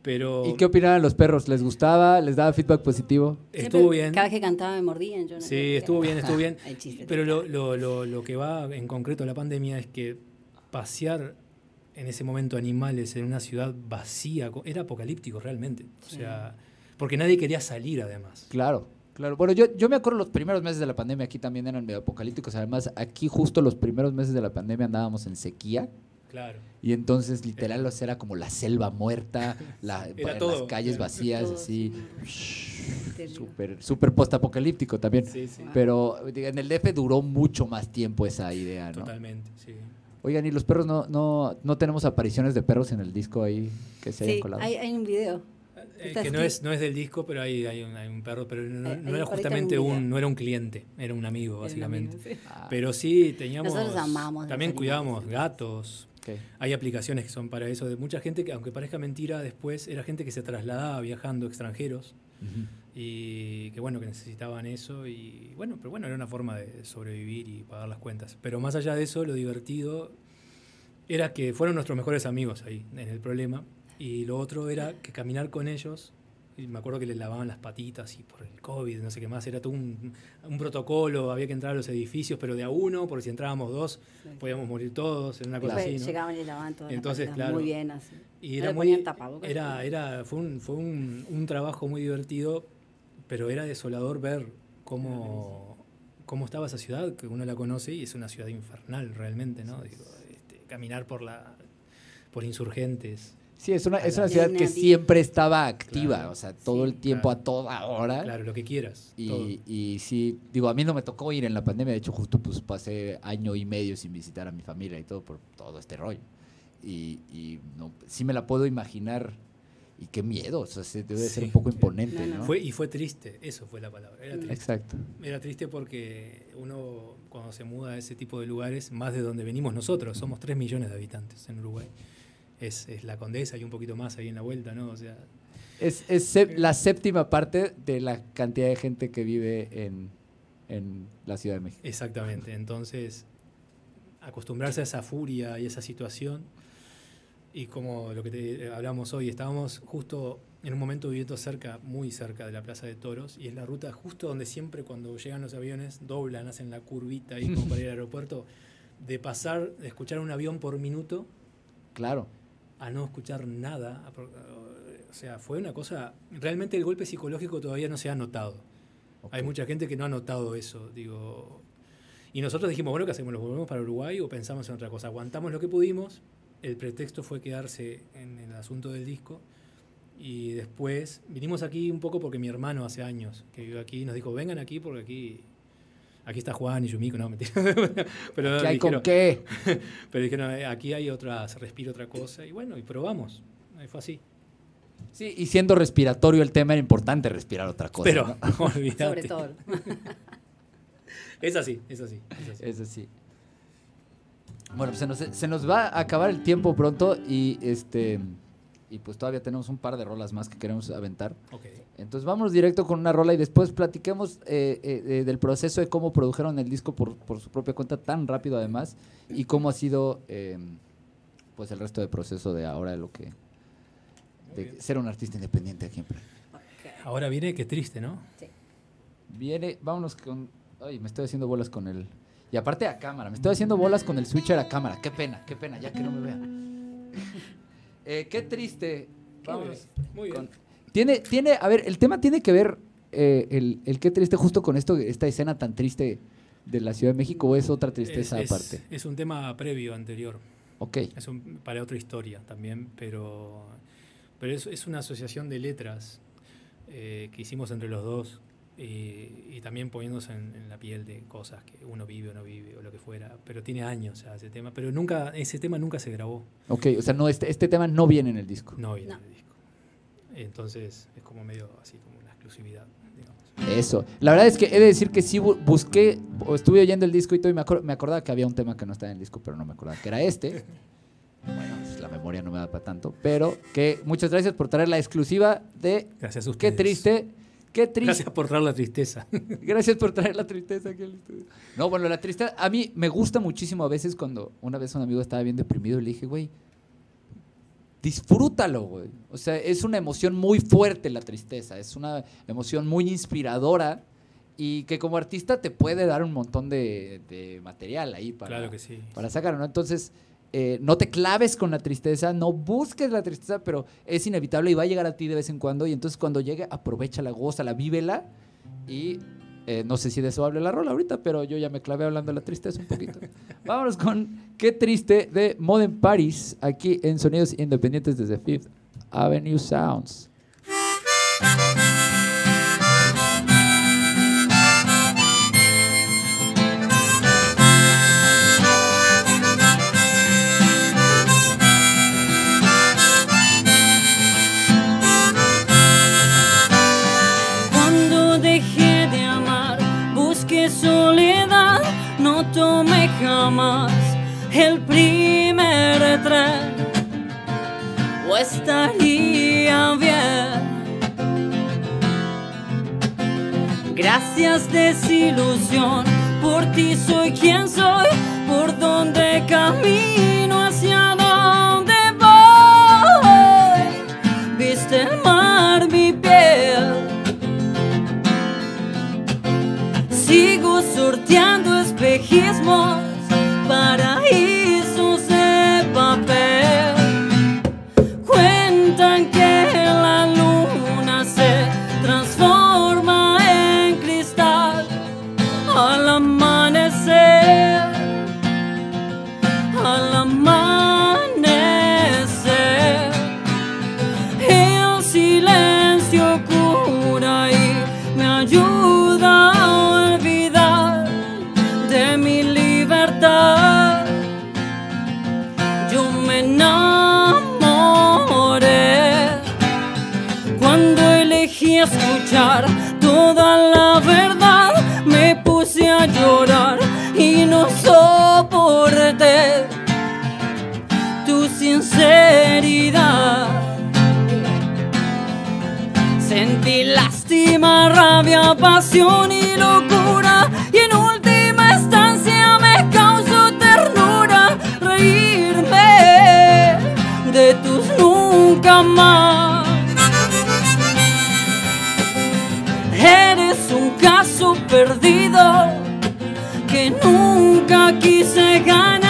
Pero ¿Y qué opinaban los perros? ¿Les gustaba? ¿Les daba feedback positivo? estuvo Siempre, bien. Cada vez que cantaba me mordían. Yo no Sí, estuvo bien, estuvo bien. Pero lo, lo- lo- lo que va en concreto a la pandemia es que pasear en ese momento animales en una ciudad vacía era apocalíptico realmente. O Sí. sea, porque nadie quería salir además. Claro, claro. Bueno, yo, yo me acuerdo los primeros meses de la pandemia aquí también eran medio apocalípticos. Además, aquí justo los primeros meses de la pandemia andábamos en sequía. Claro. Y entonces, literal, era como la selva muerta, la, las todo, calles vacías, todo, así. Súper, súper postapocalíptico también. Sí, sí. Pero en el DF duró mucho más tiempo esa idea, ¿no? Totalmente, sí. Oigan, ¿y los perros no, no, no tenemos apariciones de perros en el disco ahí que se hayan Sí, colado? hay, hay un video. Eh, que no es, no es del disco, pero hay, hay, un, hay un perro, pero no, Hay- no hay era justamente un no era un cliente, era un amigo, un básicamente. amigo, sí. Ah, Pero sí, teníamos. Nosotros amamos También cuidábamos gatos. Hay aplicaciones que son para eso, de mucha gente que, aunque parezca mentira, después era gente que se trasladaba viajando, extranjeros, y que bueno, que necesitaban eso, y bueno, pero bueno, era una forma de sobrevivir y pagar las cuentas. Pero más allá de eso, lo divertido era que fueron nuestros mejores amigos ahí, en el problema, y lo otro era que caminar con ellos, y me acuerdo que les lavaban las patitas y por el COVID, no sé qué más, era todo un, un protocolo, había que entrar a los edificios, pero de a uno, porque si entrábamos dos, Sí. podíamos morir todos, en una cosa Después así, ¿no? Llegaban y lavaban todas las Entonces, patitas claro. Muy bien, así. Y No era muy, era, era, fue un, fue un, un trabajo muy divertido, pero era desolador ver cómo, cómo estaba esa ciudad, que uno la conoce y es una ciudad infernal realmente, ¿no? Digo, este, caminar por la por insurgentes, Sí, es una, es una ciudad que siempre estaba activa, Claro. o sea, todo Sí. el tiempo, Claro. a toda hora. claro, lo que quieras. todo. Y, y sí, digo, a mí no me tocó ir en la pandemia, de hecho justo pues pasé año y medio sin visitar a mi familia y todo por todo este rollo. Y, y no, sí me la puedo imaginar y qué miedo, o sea, se- debe de ser un poco imponente, No, ¿no? no. Fue, y fue triste, eso fue la palabra, era triste. Exacto. Era triste porque uno cuando se muda a ese tipo de lugares, más de donde venimos nosotros, somos 3 millones de habitantes en Uruguay. Es, es la condesa y un poquito más ahí en la vuelta, ¿no? O sea, Es, es sep- la séptima parte de la cantidad de gente que vive en, en la Ciudad de México. exactamente. Entonces, acostumbrarse a esa furia y esa situación. Y como lo que te hablamos hoy, estábamos justo en un momento viviendo cerca, muy cerca de la Plaza de Toros, y es la ruta justo donde siempre cuando llegan los aviones doblan, hacen la curvita ahí como para ir al aeropuerto, de pasar, de escuchar un avión por minuto Claro. A no escuchar nada. pro- O sea, fue una cosa. Realmente el golpe psicológico todavía no se ha notado. Hay mucha gente que no ha notado eso. Digo. Y nosotros dijimos, bueno, ¿qué hacemos? ¿Nos volvemos para Uruguay o pensamos en otra cosa? Aguantamos lo que pudimos. El pretexto fue quedarse en el asunto del disco. Y después vinimos aquí un poco porque mi hermano hace años que vive aquí nos dijo, vengan aquí porque aquí. Aquí está Juan y Yumiko, no, mentira. Pero ¿Qué hay con qué? pero dijeron, "Eh, aquí hay otra, se respira otra cosa. Y bueno, y probamos. Y fue así. Sí, y siendo respiratorio el tema era importante respirar otra cosa. Pero, ¿no? olvídate. Sobre todo. Es así, es así. Es así. Bueno, pues se nos, se nos va a acabar el tiempo pronto y este y pues todavía tenemos un par de rolas más que queremos aventar. Ok. Entonces vamos directo con una rola y después platiquemos eh, eh, eh, del proceso de cómo produjeron el disco por, por su propia cuenta tan rápido además y cómo ha sido eh, pues el resto del proceso de ahora de lo que de ser un artista independiente aquí en. Ahora viene, qué triste, ¿no? Sí. Viene, vámonos con. Ay, me estoy haciendo bolas con el. Y aparte a cámara, me estoy haciendo bolas con el switcher a cámara. Qué pena, qué pena, ya que no me vean. Eh, qué triste. Vámonos. Muy bien. Tiene, tiene, a ver, el tema tiene que ver, eh, el, el qué triste justo con esto, esta escena tan triste de la Ciudad de México, o es otra tristeza es, es- aparte. es un tema previo, anterior. Ok. Es un- para otra historia también, pero, pero es, es una asociación de letras eh, que hicimos entre los dos y, y también poniéndose en, en la piel de cosas que uno vive o no vive o lo que fuera. Pero tiene años ya ese tema, pero nunca ese tema nunca se grabó, Ok, o sea, no, este, este tema no viene en el disco. no viene No. en el disco. Entonces es como medio así como una exclusividad, digamos. Eso. La verdad es que he de decir que sí bu- busqué, o estuve oyendo el disco y todo, y me, acor- me acordaba que había un tema que no estaba en el disco, pero no me acordaba que era este. Bueno, pues la memoria no me da para tanto. Pero que muchas gracias por traer la exclusiva de Gracias a Qué triste, qué triste. Gracias por traer la tristeza. Gracias por traer la tristeza aquí al estudio. No, bueno, la tristeza, a mí me gusta muchísimo a veces cuando una vez un amigo estaba bien deprimido y le dije, güey, disfrútalo, güey. O sea, es una emoción muy fuerte la tristeza, es una emoción muy inspiradora y que como artista te puede dar un montón de, de material ahí para, claro que sí. para sacar, ¿no? Entonces, eh, no te claves con la tristeza, no busques la tristeza, pero es inevitable y va a llegar a ti de vez en cuando. Y entonces, cuando llegue, aprovechala, gózala, vívela. Y eh, no sé si de eso hable la rola ahorita, pero yo ya me clavé hablando de la tristeza un poquito. Vámonos con Qué triste de Modern Paris, aquí en Sonidos Independientes desde Fifth Avenue Sounds. Tomé jamás el primer tren. O estaría bien. Gracias desilusión, por ti soy quien soy, por donde camino, hacia donde voy. Viste el mar mi piel. Sigo sorteando espejismos, pasión y locura. Y en última instancia me causó ternura reírme de tus nunca más. Eres un caso perdido que nunca quise ganar.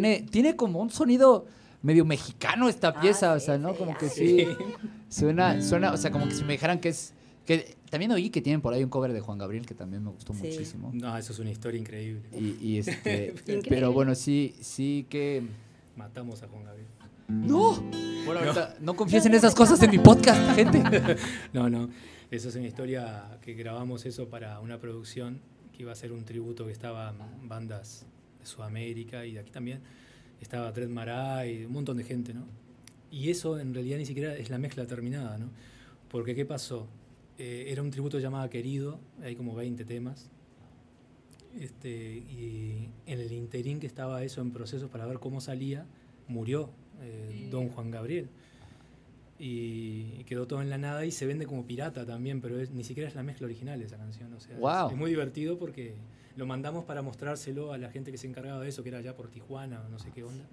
Tiene, tiene como un sonido medio mexicano esta Ah, pieza, o sea, ¿no? sí, Como que sí. Suena, suena, o sea, como que si me dijeran que es. Que también oí que tienen por ahí un cover de Juan Gabriel que también me gustó Sí. muchísimo. No, eso es una historia increíble. Y, y este, Increíble. pero bueno, sí, sí que. Matamos a Juan Gabriel. ¡No! Bueno, ahorita no confiesen esas cosas en mi podcast, gente. No, no. Eso es una historia que grabamos eso para una producción que iba a ser un tributo que estaban bandas de Sudamérica y de aquí también. Estaba Dred Mará y un montón de gente, ¿no? Y eso en realidad ni siquiera es la mezcla terminada, ¿no? Porque ¿qué pasó? Eh, era un tributo llamado Querido, hay como 20 temas. Este, y en el interín que estaba eso en proceso para ver cómo salía, murió eh, Don Juan Gabriel y quedó todo en la nada y se vende como pirata también, pero es- ni siquiera es la mezcla original de esa canción. O sea, Wow. es, es muy divertido porque lo mandamos para mostrárselo a la gente que se encargaba de eso, que era allá por Tijuana o no sé qué onda.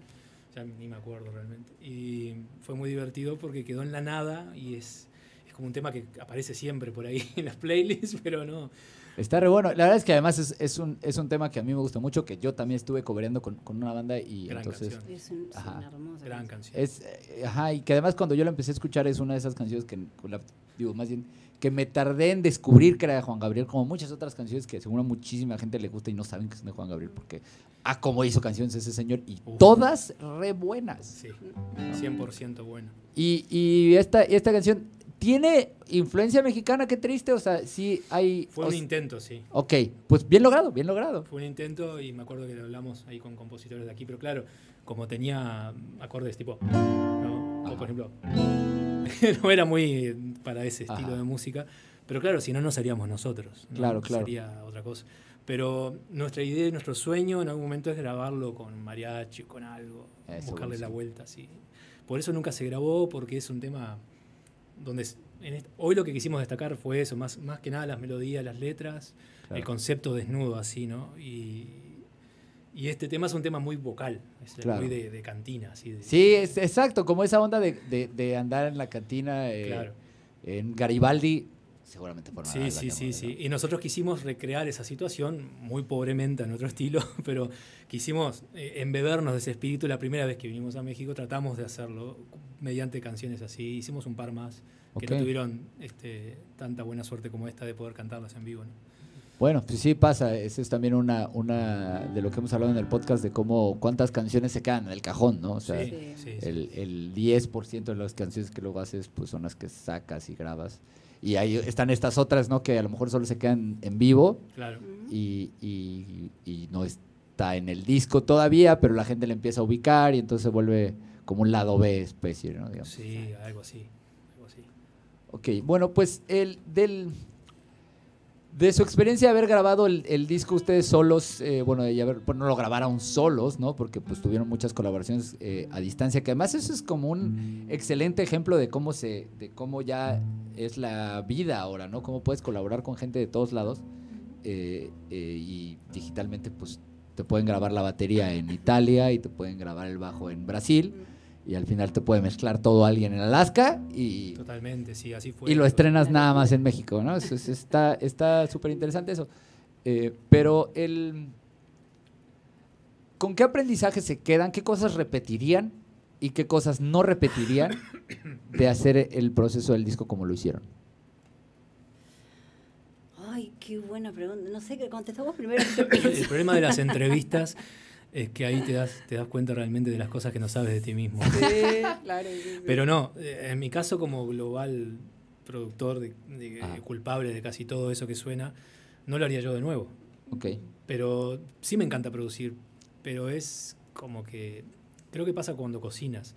Ya ni me acuerdo realmente. Y fue muy divertido porque quedó en la nada y es, es como un tema que aparece siempre por ahí en las playlists, pero no. Está re bueno. La verdad es que además es, es un, es un tema que a mí me gusta mucho, que yo también estuve cobereando con, con una banda y Gran entonces... canción. Es un- Ajá. una hermosa Gran canción. canción. Es, eh, ajá, y que además cuando yo la empecé a escuchar es una de esas canciones que, la- digo, más bien, que me tardé en descubrir que era de Juan Gabriel, como muchas otras canciones que seguro a muchísima gente le gusta y no saben que son de Juan Gabriel, porque, ah, como hizo canciones ese señor, y Uf. todas re buenas. Sí, 100% bueno. Y, y esta, esta canción tiene influencia mexicana, qué triste, o sea, sí hay... Fue un intento, sí. Ok, pues bien logrado, bien logrado. Fue un intento y me acuerdo que lo hablamos ahí con compositores de aquí, pero claro, como tenía acordes tipo, ¿no? O por ejemplo, no era muy para ese estilo de música, pero claro, si no, no seríamos nosotros. ¿no? Claro, claro. Sería otra cosa. Pero nuestra idea nuestro sueño en algún momento es grabarlo con mariachi, con algo, Eso, buscarle la vuelta, sí. Por eso nunca se grabó, porque es un tema donde en hoy lo que quisimos destacar fue eso, más, más que nada las melodías, las letras, Claro. el concepto desnudo así, ¿no? Y, y este tema es un tema muy vocal, es Claro. muy de, de cantina, así. De, Sí, es exacto, como esa onda de, de- de andar en la cantina eh, Claro. en Garibaldi, seguramente a Sí, sí, sí, sí. Y nosotros quisimos recrear esa situación muy pobremente a nuestro estilo, pero quisimos eh, embebernos de ese espíritu. La primera vez que vinimos a México tratamos de hacerlo mediante canciones así. Hicimos un par más que no tuvieron este, tanta buena suerte como esta de poder cantarlas en vivo. ¿no? Bueno, pues sí pasa, eso es también una, una de lo que hemos hablado en el podcast de cómo cuántas canciones se quedan en el cajón, ¿no? O sea, sí, Sí. sí, sí. el, el 10% de las canciones que luego haces pues son las que sacas y grabas. Y ahí están estas otras, ¿no? Que a lo mejor solo se quedan en vivo Claro. y, y- y no está en el disco todavía, pero la gente le empieza a ubicar y entonces se vuelve como un lado B especie, ¿no? Digamos. Sí, algo así. Algo así. Ok, bueno, pues el del de su experiencia de haber grabado el, el disco ustedes solos, eh, bueno, y haber, pues no lo grabaron solos, ¿no? Porque pues tuvieron muchas colaboraciones eh, a distancia, que además eso es como un excelente ejemplo de cómo se, de cómo ya es la vida ahora, ¿no? Cómo puedes colaborar con gente de todos lados eh, eh, y digitalmente pues te pueden grabar la batería en Italia y te pueden grabar el bajo en Brasil y al final te puede mezclar todo alguien en Alaska y, Totalmente, sí, así fue. y lo estrenas nada más en México, ¿no? Eso es- está está súper interesante eso. Eh, pero el ¿con qué aprendizaje se quedan? ¿Qué cosas repetirían y qué cosas no repetirían de hacer el proceso del disco como lo hicieron? Ay, qué buena pregunta. No sé qué contestó vos primero. El problema de las entrevistas es que ahí te das, te das cuenta realmente de las cosas que no sabes de ti mismo. Sí, claro. sí, sí. Pero no, eh, en mi caso como global productor de, de- Ah. culpable de casi todo eso que suena, no lo haría yo de nuevo. Ok. Pero sí me encanta producir, pero es como que creo que pasa cuando cocinas.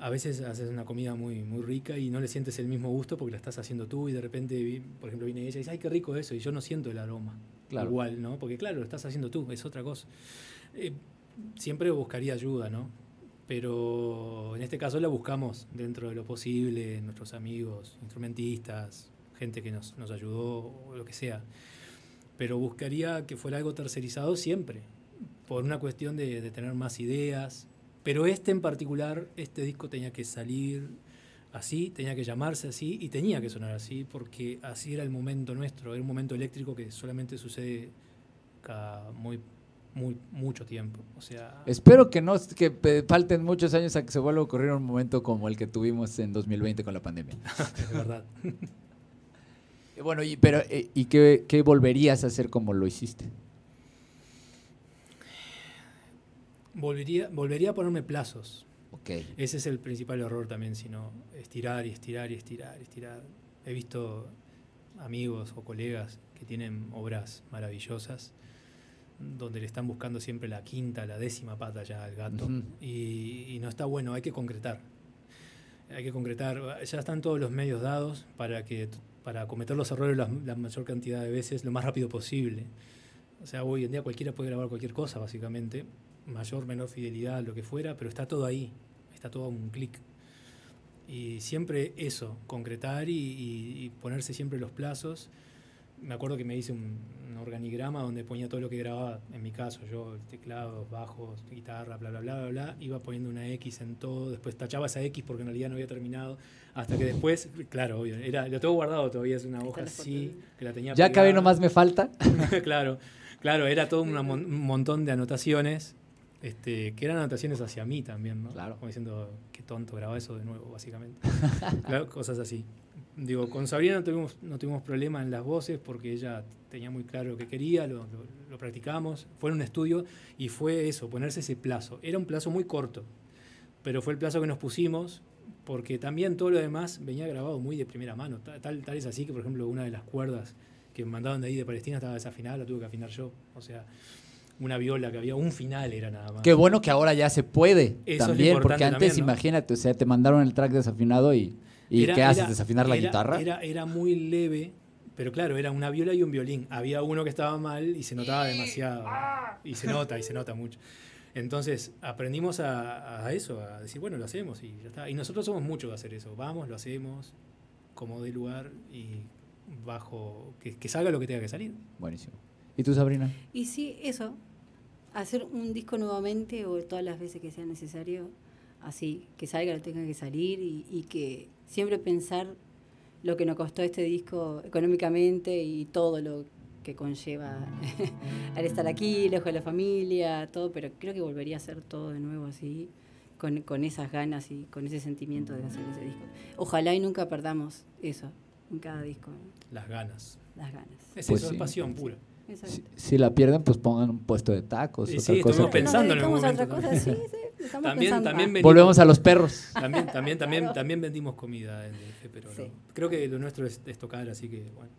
A veces haces una comida muy, muy rica y no le sientes el mismo gusto porque la estás haciendo tú y de repente, por ejemplo, viene ella y dice, ay, qué rico eso, y yo no siento el aroma. Claro. Igual, ¿no? Porque claro, lo estás haciendo tú, es otra cosa. Eh, siempre buscaría ayuda, ¿no? Pero en este caso la buscamos dentro de lo posible, nuestros amigos, instrumentistas, gente que nos, nos ayudó lo que sea. Pero buscaría que fuera algo tercerizado siempre, por una cuestión de, de tener más ideas. Pero este en particular, este disco tenía que salir así, tenía que llamarse así y tenía que sonar así, porque así era el momento nuestro, era un momento eléctrico que solamente sucede cada muy muy, mucho tiempo. O sea, Espero que no que falten muchos años a que se vuelva a ocurrir un momento como el que tuvimos en 2020 con la pandemia. es verdad. Eh, Bueno, y, pero, eh, ¿y qué, qué volverías a hacer como lo hiciste? volvería, volvería a ponerme plazos. Ok. Ese es el principal error también, sino estirar y estirar y estirar y estirar. He visto amigos o colegas que tienen obras maravillosas donde le están buscando siempre la quinta, la décima pata ya al gato. Y, y no está bueno, hay que concretar. Hay que concretar. Ya están todos los medios dados para, que, para cometer los errores la, la mayor cantidad de veces lo más rápido posible. O sea, hoy en día cualquiera puede grabar cualquier cosa, básicamente. Mayor, menor fidelidad, lo que fuera, pero está todo ahí. Está todo a un clic. Y siempre eso, concretar y, y- y ponerse siempre los plazos. Me acuerdo que me hice un, un organigrama donde ponía todo lo que grababa, en mi caso, yo, teclados, bajos, guitarra, bla, bla, bla, bla, bla. Iba poniendo una X en todo, después tachaba esa X porque en realidad no había terminado. Hasta que después, claro, obvio, era, lo tengo guardado todavía, es una hoja así, que la tenía Ya acabé, pegada. nomás me falta. claro, claro, era todo una mon- un montón de anotaciones, este, que eran anotaciones hacia mí también, ¿no? Claro. Como diciendo, qué tonto, graba eso de nuevo, básicamente. Claro, cosas así. Digo, con Sabrina no tuvimos, no tuvimos problema en las voces porque ella tenía muy claro lo que quería, lo, lo- lo practicamos, fue en un estudio y fue eso, ponerse ese plazo. Era un plazo muy corto, pero fue el plazo que nos pusimos porque también todo lo demás venía grabado muy de primera mano. Ta- Tal, tal es así que, por ejemplo, una de las cuerdas que mandaban de ahí de Palestina estaba desafinada, la tuve que afinar yo. O sea, una viola que había, un final era nada más. Qué bueno que ahora ya se puede Eso también, porque antes, también, ¿no? imagínate, o sea, te mandaron el track desafinado y, y Era- ¿qué haces? era- ¿Desafinar la era- guitarra? Era, era muy leve, pero claro, era una viola y un violín. Había uno que estaba mal y se notaba demasiado. Y se nota, y se nota mucho. Entonces aprendimos a, a eso, a decir, bueno, lo hacemos y ya está. Y nosotros somos muchos de hacer eso. Vamos, lo hacemos, como de lugar y bajo, que, que salga lo que tenga que salir. Buenísimo. ¿Y tú, Sabrina? Y sí, eso, hacer un disco nuevamente o todas las veces que sea necesario, así, que salga, lo tenga que salir y, y que siempre pensar lo que nos costó este disco económicamente y todo lo que conlleva al estar aquí, lejos de la familia, todo, pero creo que volvería a hacer todo de nuevo así, con, con esas ganas y con ese sentimiento de hacer ese disco. Ojalá y nunca perdamos eso en cada disco, Las ganas. las ganas. Es Pues eso, sí. es pasión pura. Si, si la pierden, pues pongan un puesto de tacos. Sí, otra sí, cosa. Que nos pensando en algún dedicamos a otra momento cosa, sí, también. sí, estamos También, pensando. también Ah, venimos- Volvemos a los perros. También, también, también, Claro. también vendimos comida en DF, pero Sí. no. creo que lo nuestro es, es tocar, así que bueno.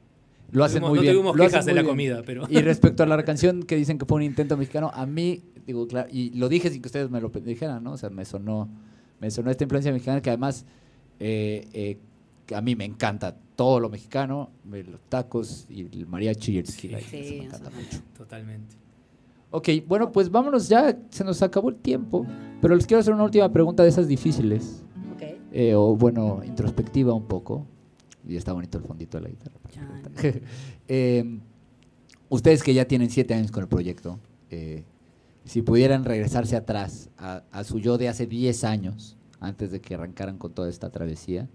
Lo hacen tuvimos- muy no bien. tuvimos lo hacen quejas de la bien. comida, pero- Y respecto a la canción que dicen que fue un intento mexicano, a mí, digo, claro, y lo dije sin que ustedes me lo dijeran, ¿no? O sea, me sonó, me sonó esta influencia mexicana que además eh, eh, a mí me encanta todo lo mexicano, me- los tacos y el mariachi y el tequila. Sí, eso me encanta. mucho. Totalmente. Ok, bueno, pues vámonos ya, se nos acabó el tiempo, pero les quiero hacer una última pregunta de esas difíciles, Ok. eh, o bueno, introspectiva un poco, y está bonito el fondito de la guitarra. Eh, ustedes que ya tienen siete años con el proyecto, eh, si pudieran regresarse atrás a, a su yo de hace 10 años, antes de que arrancaran con toda esta travesía,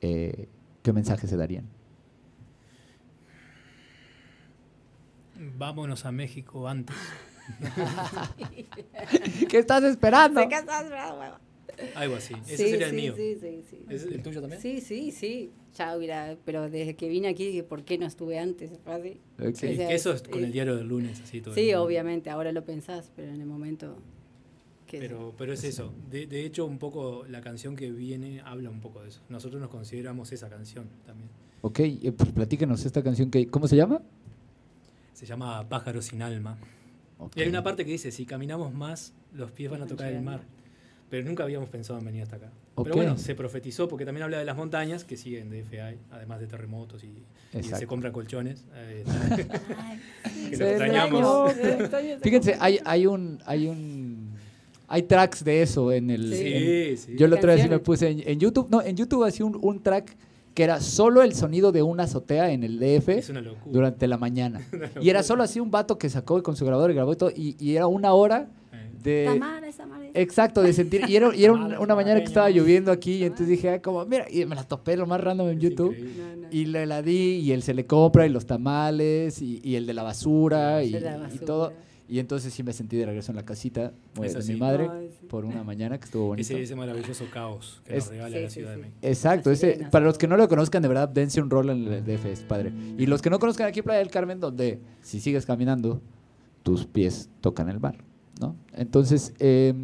eh, ¿qué mensaje se darían? Vámonos a México antes. ¿Qué estás esperando? Se casas, bravo, huevo. Algo así. Ese Sí, sería el sí, mío. Sí, sí, sí. ¿Es el tuyo también? Sí, sí, sí. Ya hubiera, pero desde que vine aquí dije, ¿por qué no estuve antes? Fue así. Ok. Sí, O sea, eso es con el diario del lunes, así todo. el Sí, obviamente, ahora lo pensás, pero en el momento... que Pero, pero es eso. De, de hecho, un poco la canción que viene habla un poco de eso. Nosotros nos consideramos esa canción también. Ok, eh, pues platíquenos esta canción que, ¿cómo se llama? Se llama Pájaro sin alma. Y hay una parte que dice, si caminamos más, los pies van a tocar el mar. Pero nunca habíamos pensado en venir hasta acá. Pero bueno, se profetizó porque también habla de las montañas que siguen de FI, además de terremotos y, se compran colchones. eh, que extrañamos. Fíjense, hay, hay un, hay un, hay tracks de eso en el. Sí. en- Sí, sí. yo el otro día sí me puse en, en YouTube, no, en YouTube hacía un, un track que era solo el sonido de una azotea en el DF durante la mañana. Y era solo así un vato que sacó con su grabador y grabó y todo, y, y era una hora Eh, de... Tamara, esa Tamara. Exacto, de sentir. Y era, y era Tamara, una mañana que estaba lloviendo aquí, y entonces dije, ah, como, mira, y me la topé lo más random en es YouTube. increíble. No, no. Y le la di, y él se le compra, y los tamales, y, y el de la basura, y, De la y basura. todo. Y entonces sí me sentí de regreso en la casita de mi madre Ay, sí. por una mañana que estuvo bonito. Ese, ese maravilloso caos que Es- nos regala Sí, la Ciudad sí. de México. Exacto, ese, para los que no lo conozcan, de verdad, dense un rol en el DF, es padre. Y los que no conozcan aquí Playa del Carmen, donde si sigues caminando, tus pies tocan el mar, ¿no? Entonces, eh,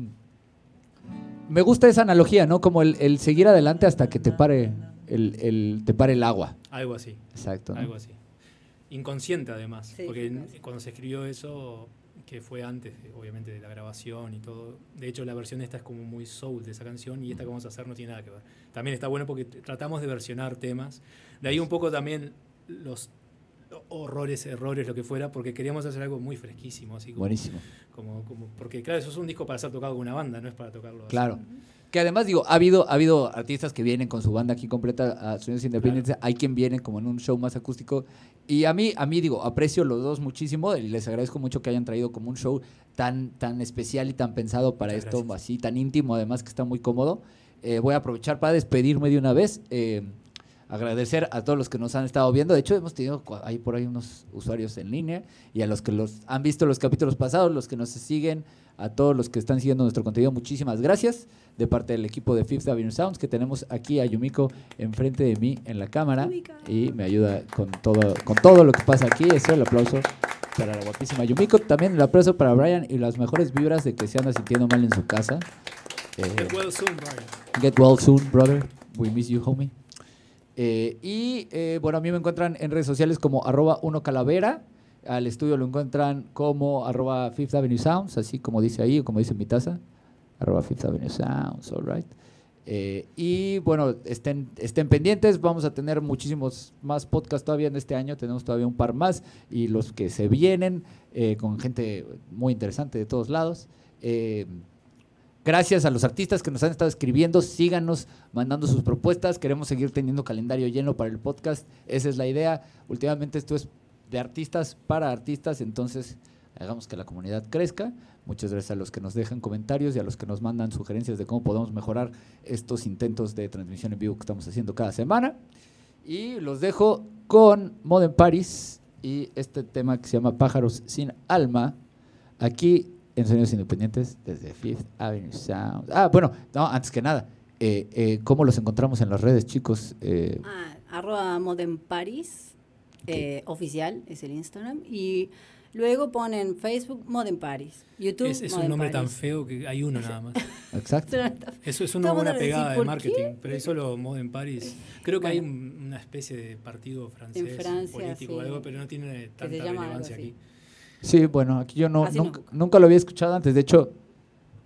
me gusta esa analogía, ¿no? Como el, el seguir adelante hasta que te pare el, el- te pare el agua. Algo así, Exacto. ¿no? algo así. Inconsciente además, Sí, porque cuando se escribió eso, que fue antes, de- obviamente, de la grabación y todo. De hecho, la versión esta es como muy soul de esa canción y esta que vamos a hacer no tiene nada que ver. También está bueno porque tratamos de versionar temas. De ahí un poco también los horrores, errores, lo que fuera, porque queríamos hacer algo muy fresquísimo, así como, Buenísimo. como, como- porque claro, eso es un disco para ser tocado con una banda, no es para tocarlo. así. Claro. Que además, digo, ha habido, ha habido artistas que vienen con su banda aquí completa a Sonidos Independientes. Hay quien viene como en un show más acústico. Y a mí, a mí digo, aprecio los dos muchísimo y les agradezco mucho que hayan traído como un show tan, tan especial y tan pensado para Muchas esto, gracias. así tan íntimo, además que está muy cómodo. Eh, voy a aprovechar para despedirme de una vez. eh, agradecer a todos los que nos han estado viendo. De hecho, hemos tenido ahí por ahí unos usuarios en línea y a los que los han visto los capítulos pasados, los que nos siguen, a todos los que están siguiendo nuestro contenido, muchísimas gracias de parte del equipo de Fifth Avenue Sounds que tenemos aquí a Yumiko enfrente de mí en la cámara Yumiko. y me ayuda con todo con todo lo que pasa aquí. Eso el aplauso para la guapísima Yumiko, también el aplauso para Brian y las mejores vibras de que se anda sintiendo mal en su casa. Eh, Get well soon, Brian. Get well soon, brother. We miss you, homie. Eh, y eh, bueno, a mí me encuentran en redes sociales como arroba uno calavera. Al estudio lo encuentran como arroba Fifth Avenue Sounds, así como dice ahí, o como dice mi taza. Arroba Fifth Avenue Sounds, all right. Eh, y bueno, estén, estén pendientes, vamos a tener muchísimos más podcasts todavía en este año, tenemos todavía un par más y los que se vienen con gente muy interesante de todos lados. Gracias a los artistas que nos han estado escribiendo, síganos mandando sus propuestas, queremos seguir teniendo calendario lleno para el podcast, esa es la idea. Últimamente esto es de artistas para artistas, entonces hagamos que la comunidad crezca. Muchas gracias a los que nos dejan comentarios y a los que nos mandan sugerencias de cómo podemos mejorar estos intentos de transmisión en vivo que estamos haciendo cada semana. Y los dejo con Modern Paris y este tema que se llama Pájaros sin alma, aquí en Sonidos Independientes desde Fifth Avenue Sound. Ah, bueno, no, antes que nada, eh, eh, ¿cómo los encontramos en las redes, chicos? Eh, Ah, arroba Modern Paris, eh, oficial es el Instagram. Y luego ponen Facebook Modern Paris, YouTube Es, es un nombre tan feo que hay uno nada más. exacto. Eso es una buena decir, pegada de ¿por marketing, qué? pero es solo Modern Paris. Creo que hay Bueno. un- una especie de partido francés, Francia, político o algo, pero no tiene tanta algo relevancia aquí. Sí, bueno, aquí yo no, no. nunca, nunca lo había escuchado antes. De hecho,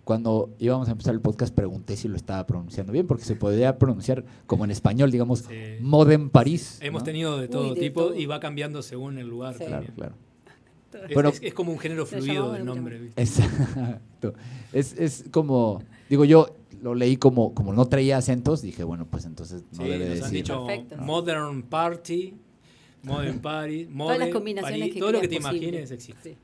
cuando íbamos a empezar el podcast pregunté si lo estaba pronunciando bien, porque se podría pronunciar como en español, digamos, Sí. Modern París. Hemos ¿no? tenido de Uy, todo de tipo todo. y va cambiando según el lugar. Sí. Claro, claro. Es, Bueno. es- es como un género fluido del nombre. ¿viste? Exacto. Es, es como, digo yo, lo leí como, como no traía acentos, dije, bueno, pues entonces no Sí, debe nos han decir. dicho. Modern Party, Modern Party, Todas las Modern combinaciones que todo lo que te posible. imagines existe. Sí.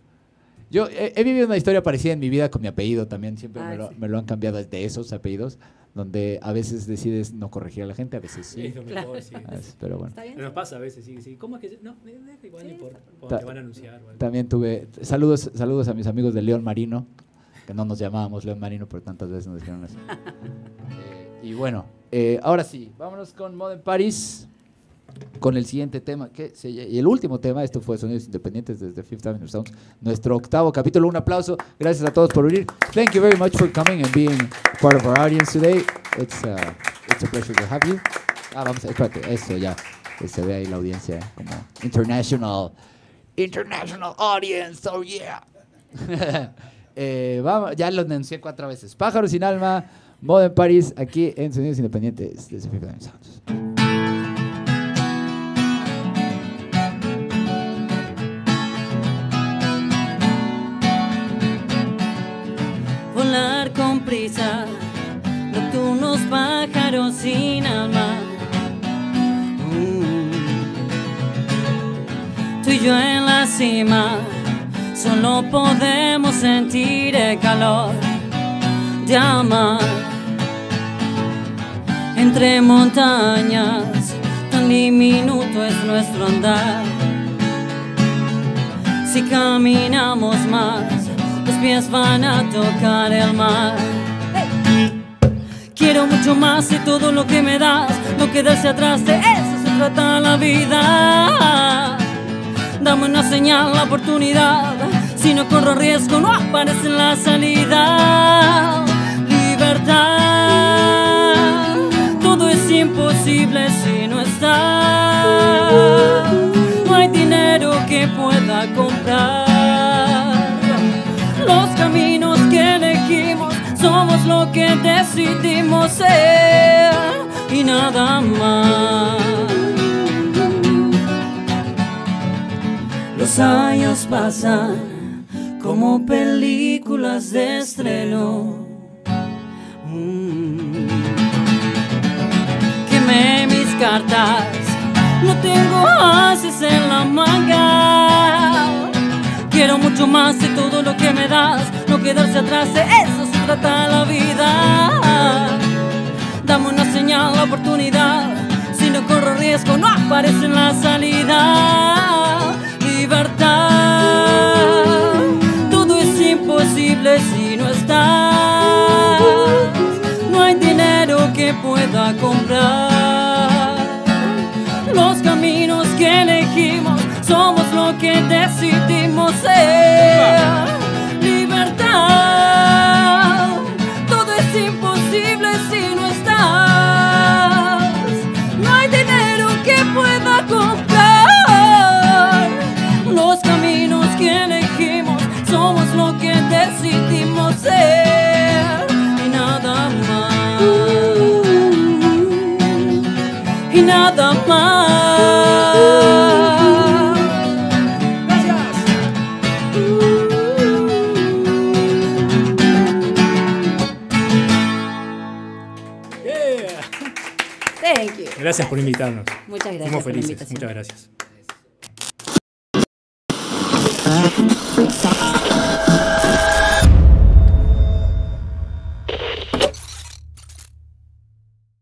Yo he, he vivido una historia parecida en mi vida con mi apellido también, siempre Ah, me, lo, sí. me lo han cambiado de esos apellidos, donde a veces decides no corregir a la gente, a veces sí. Es lo mejor, sí. Veces, pero bueno. ¿Está bien? Pero nos pasa a veces, sí, sí. ¿Cómo es que.? No, igual no Sí, Ta- te van a anunciar. o algo. También tuve saludos, saludos a mis amigos de León Marino, que no nos llamábamos León Marino, pero tantas veces nos dijeron eso. Eh, y bueno, eh, ahora sí, vámonos con Modern Paris, con el siguiente tema, que y el último tema, esto fue Sonidos Independientes desde Fifth Avenue Sounds, nuestro octavo capítulo. Un aplauso, gracias a todos por venir. Thank you very much for coming and being part of our audience today. It's, uh, it's a pleasure to have you. Ah, vamos, espérate, eso ya, que se ve ahí la audiencia, eh, como international. International audience, oh yeah. Eh, vamos, ya lo anuncié cuatro veces. Pájaros sin alma, Modern Paris, aquí en Sonidos Independientes desde Fifth Avenue Sounds. Volar con prisa, nocturnos pájaros sin alma. Mm. Tú y yo en la cima, solo podemos sentir el calor de amar. Entre montañas, tan diminuto es nuestro andar. Si caminamos más, pies van a tocar el mar. Quiero mucho más de todo lo que me das, no quedarse atrás, de eso se trata la vida. Dame una señal, la oportunidad, si no corro riesgo no aparece la salida. Libertad, todo es imposible si no está. No hay dinero que pueda comprar que decidimos ser y nada más. Los años pasan como películas de estreno. Mm. Quemé mis cartas, no tengo haces en la manga. Quiero mucho más de todo lo que me das, no quedarse atrás, de eso trata la vida. Dame una señal, la oportunidad, si no corro riesgo no aparece en la salida. Libertad, todo es imposible si no estás. No hay dinero que pueda comprar los caminos que elegimos somos lo que decidimos ser. Libertad, No hay dinero que pueda comprar los caminos que elegimos. Somos lo que decidimos ser y nada más. Y nada más. Gracias por invitarnos. Muchas gracias Fuimos por la felices. invitación. Muchas gracias.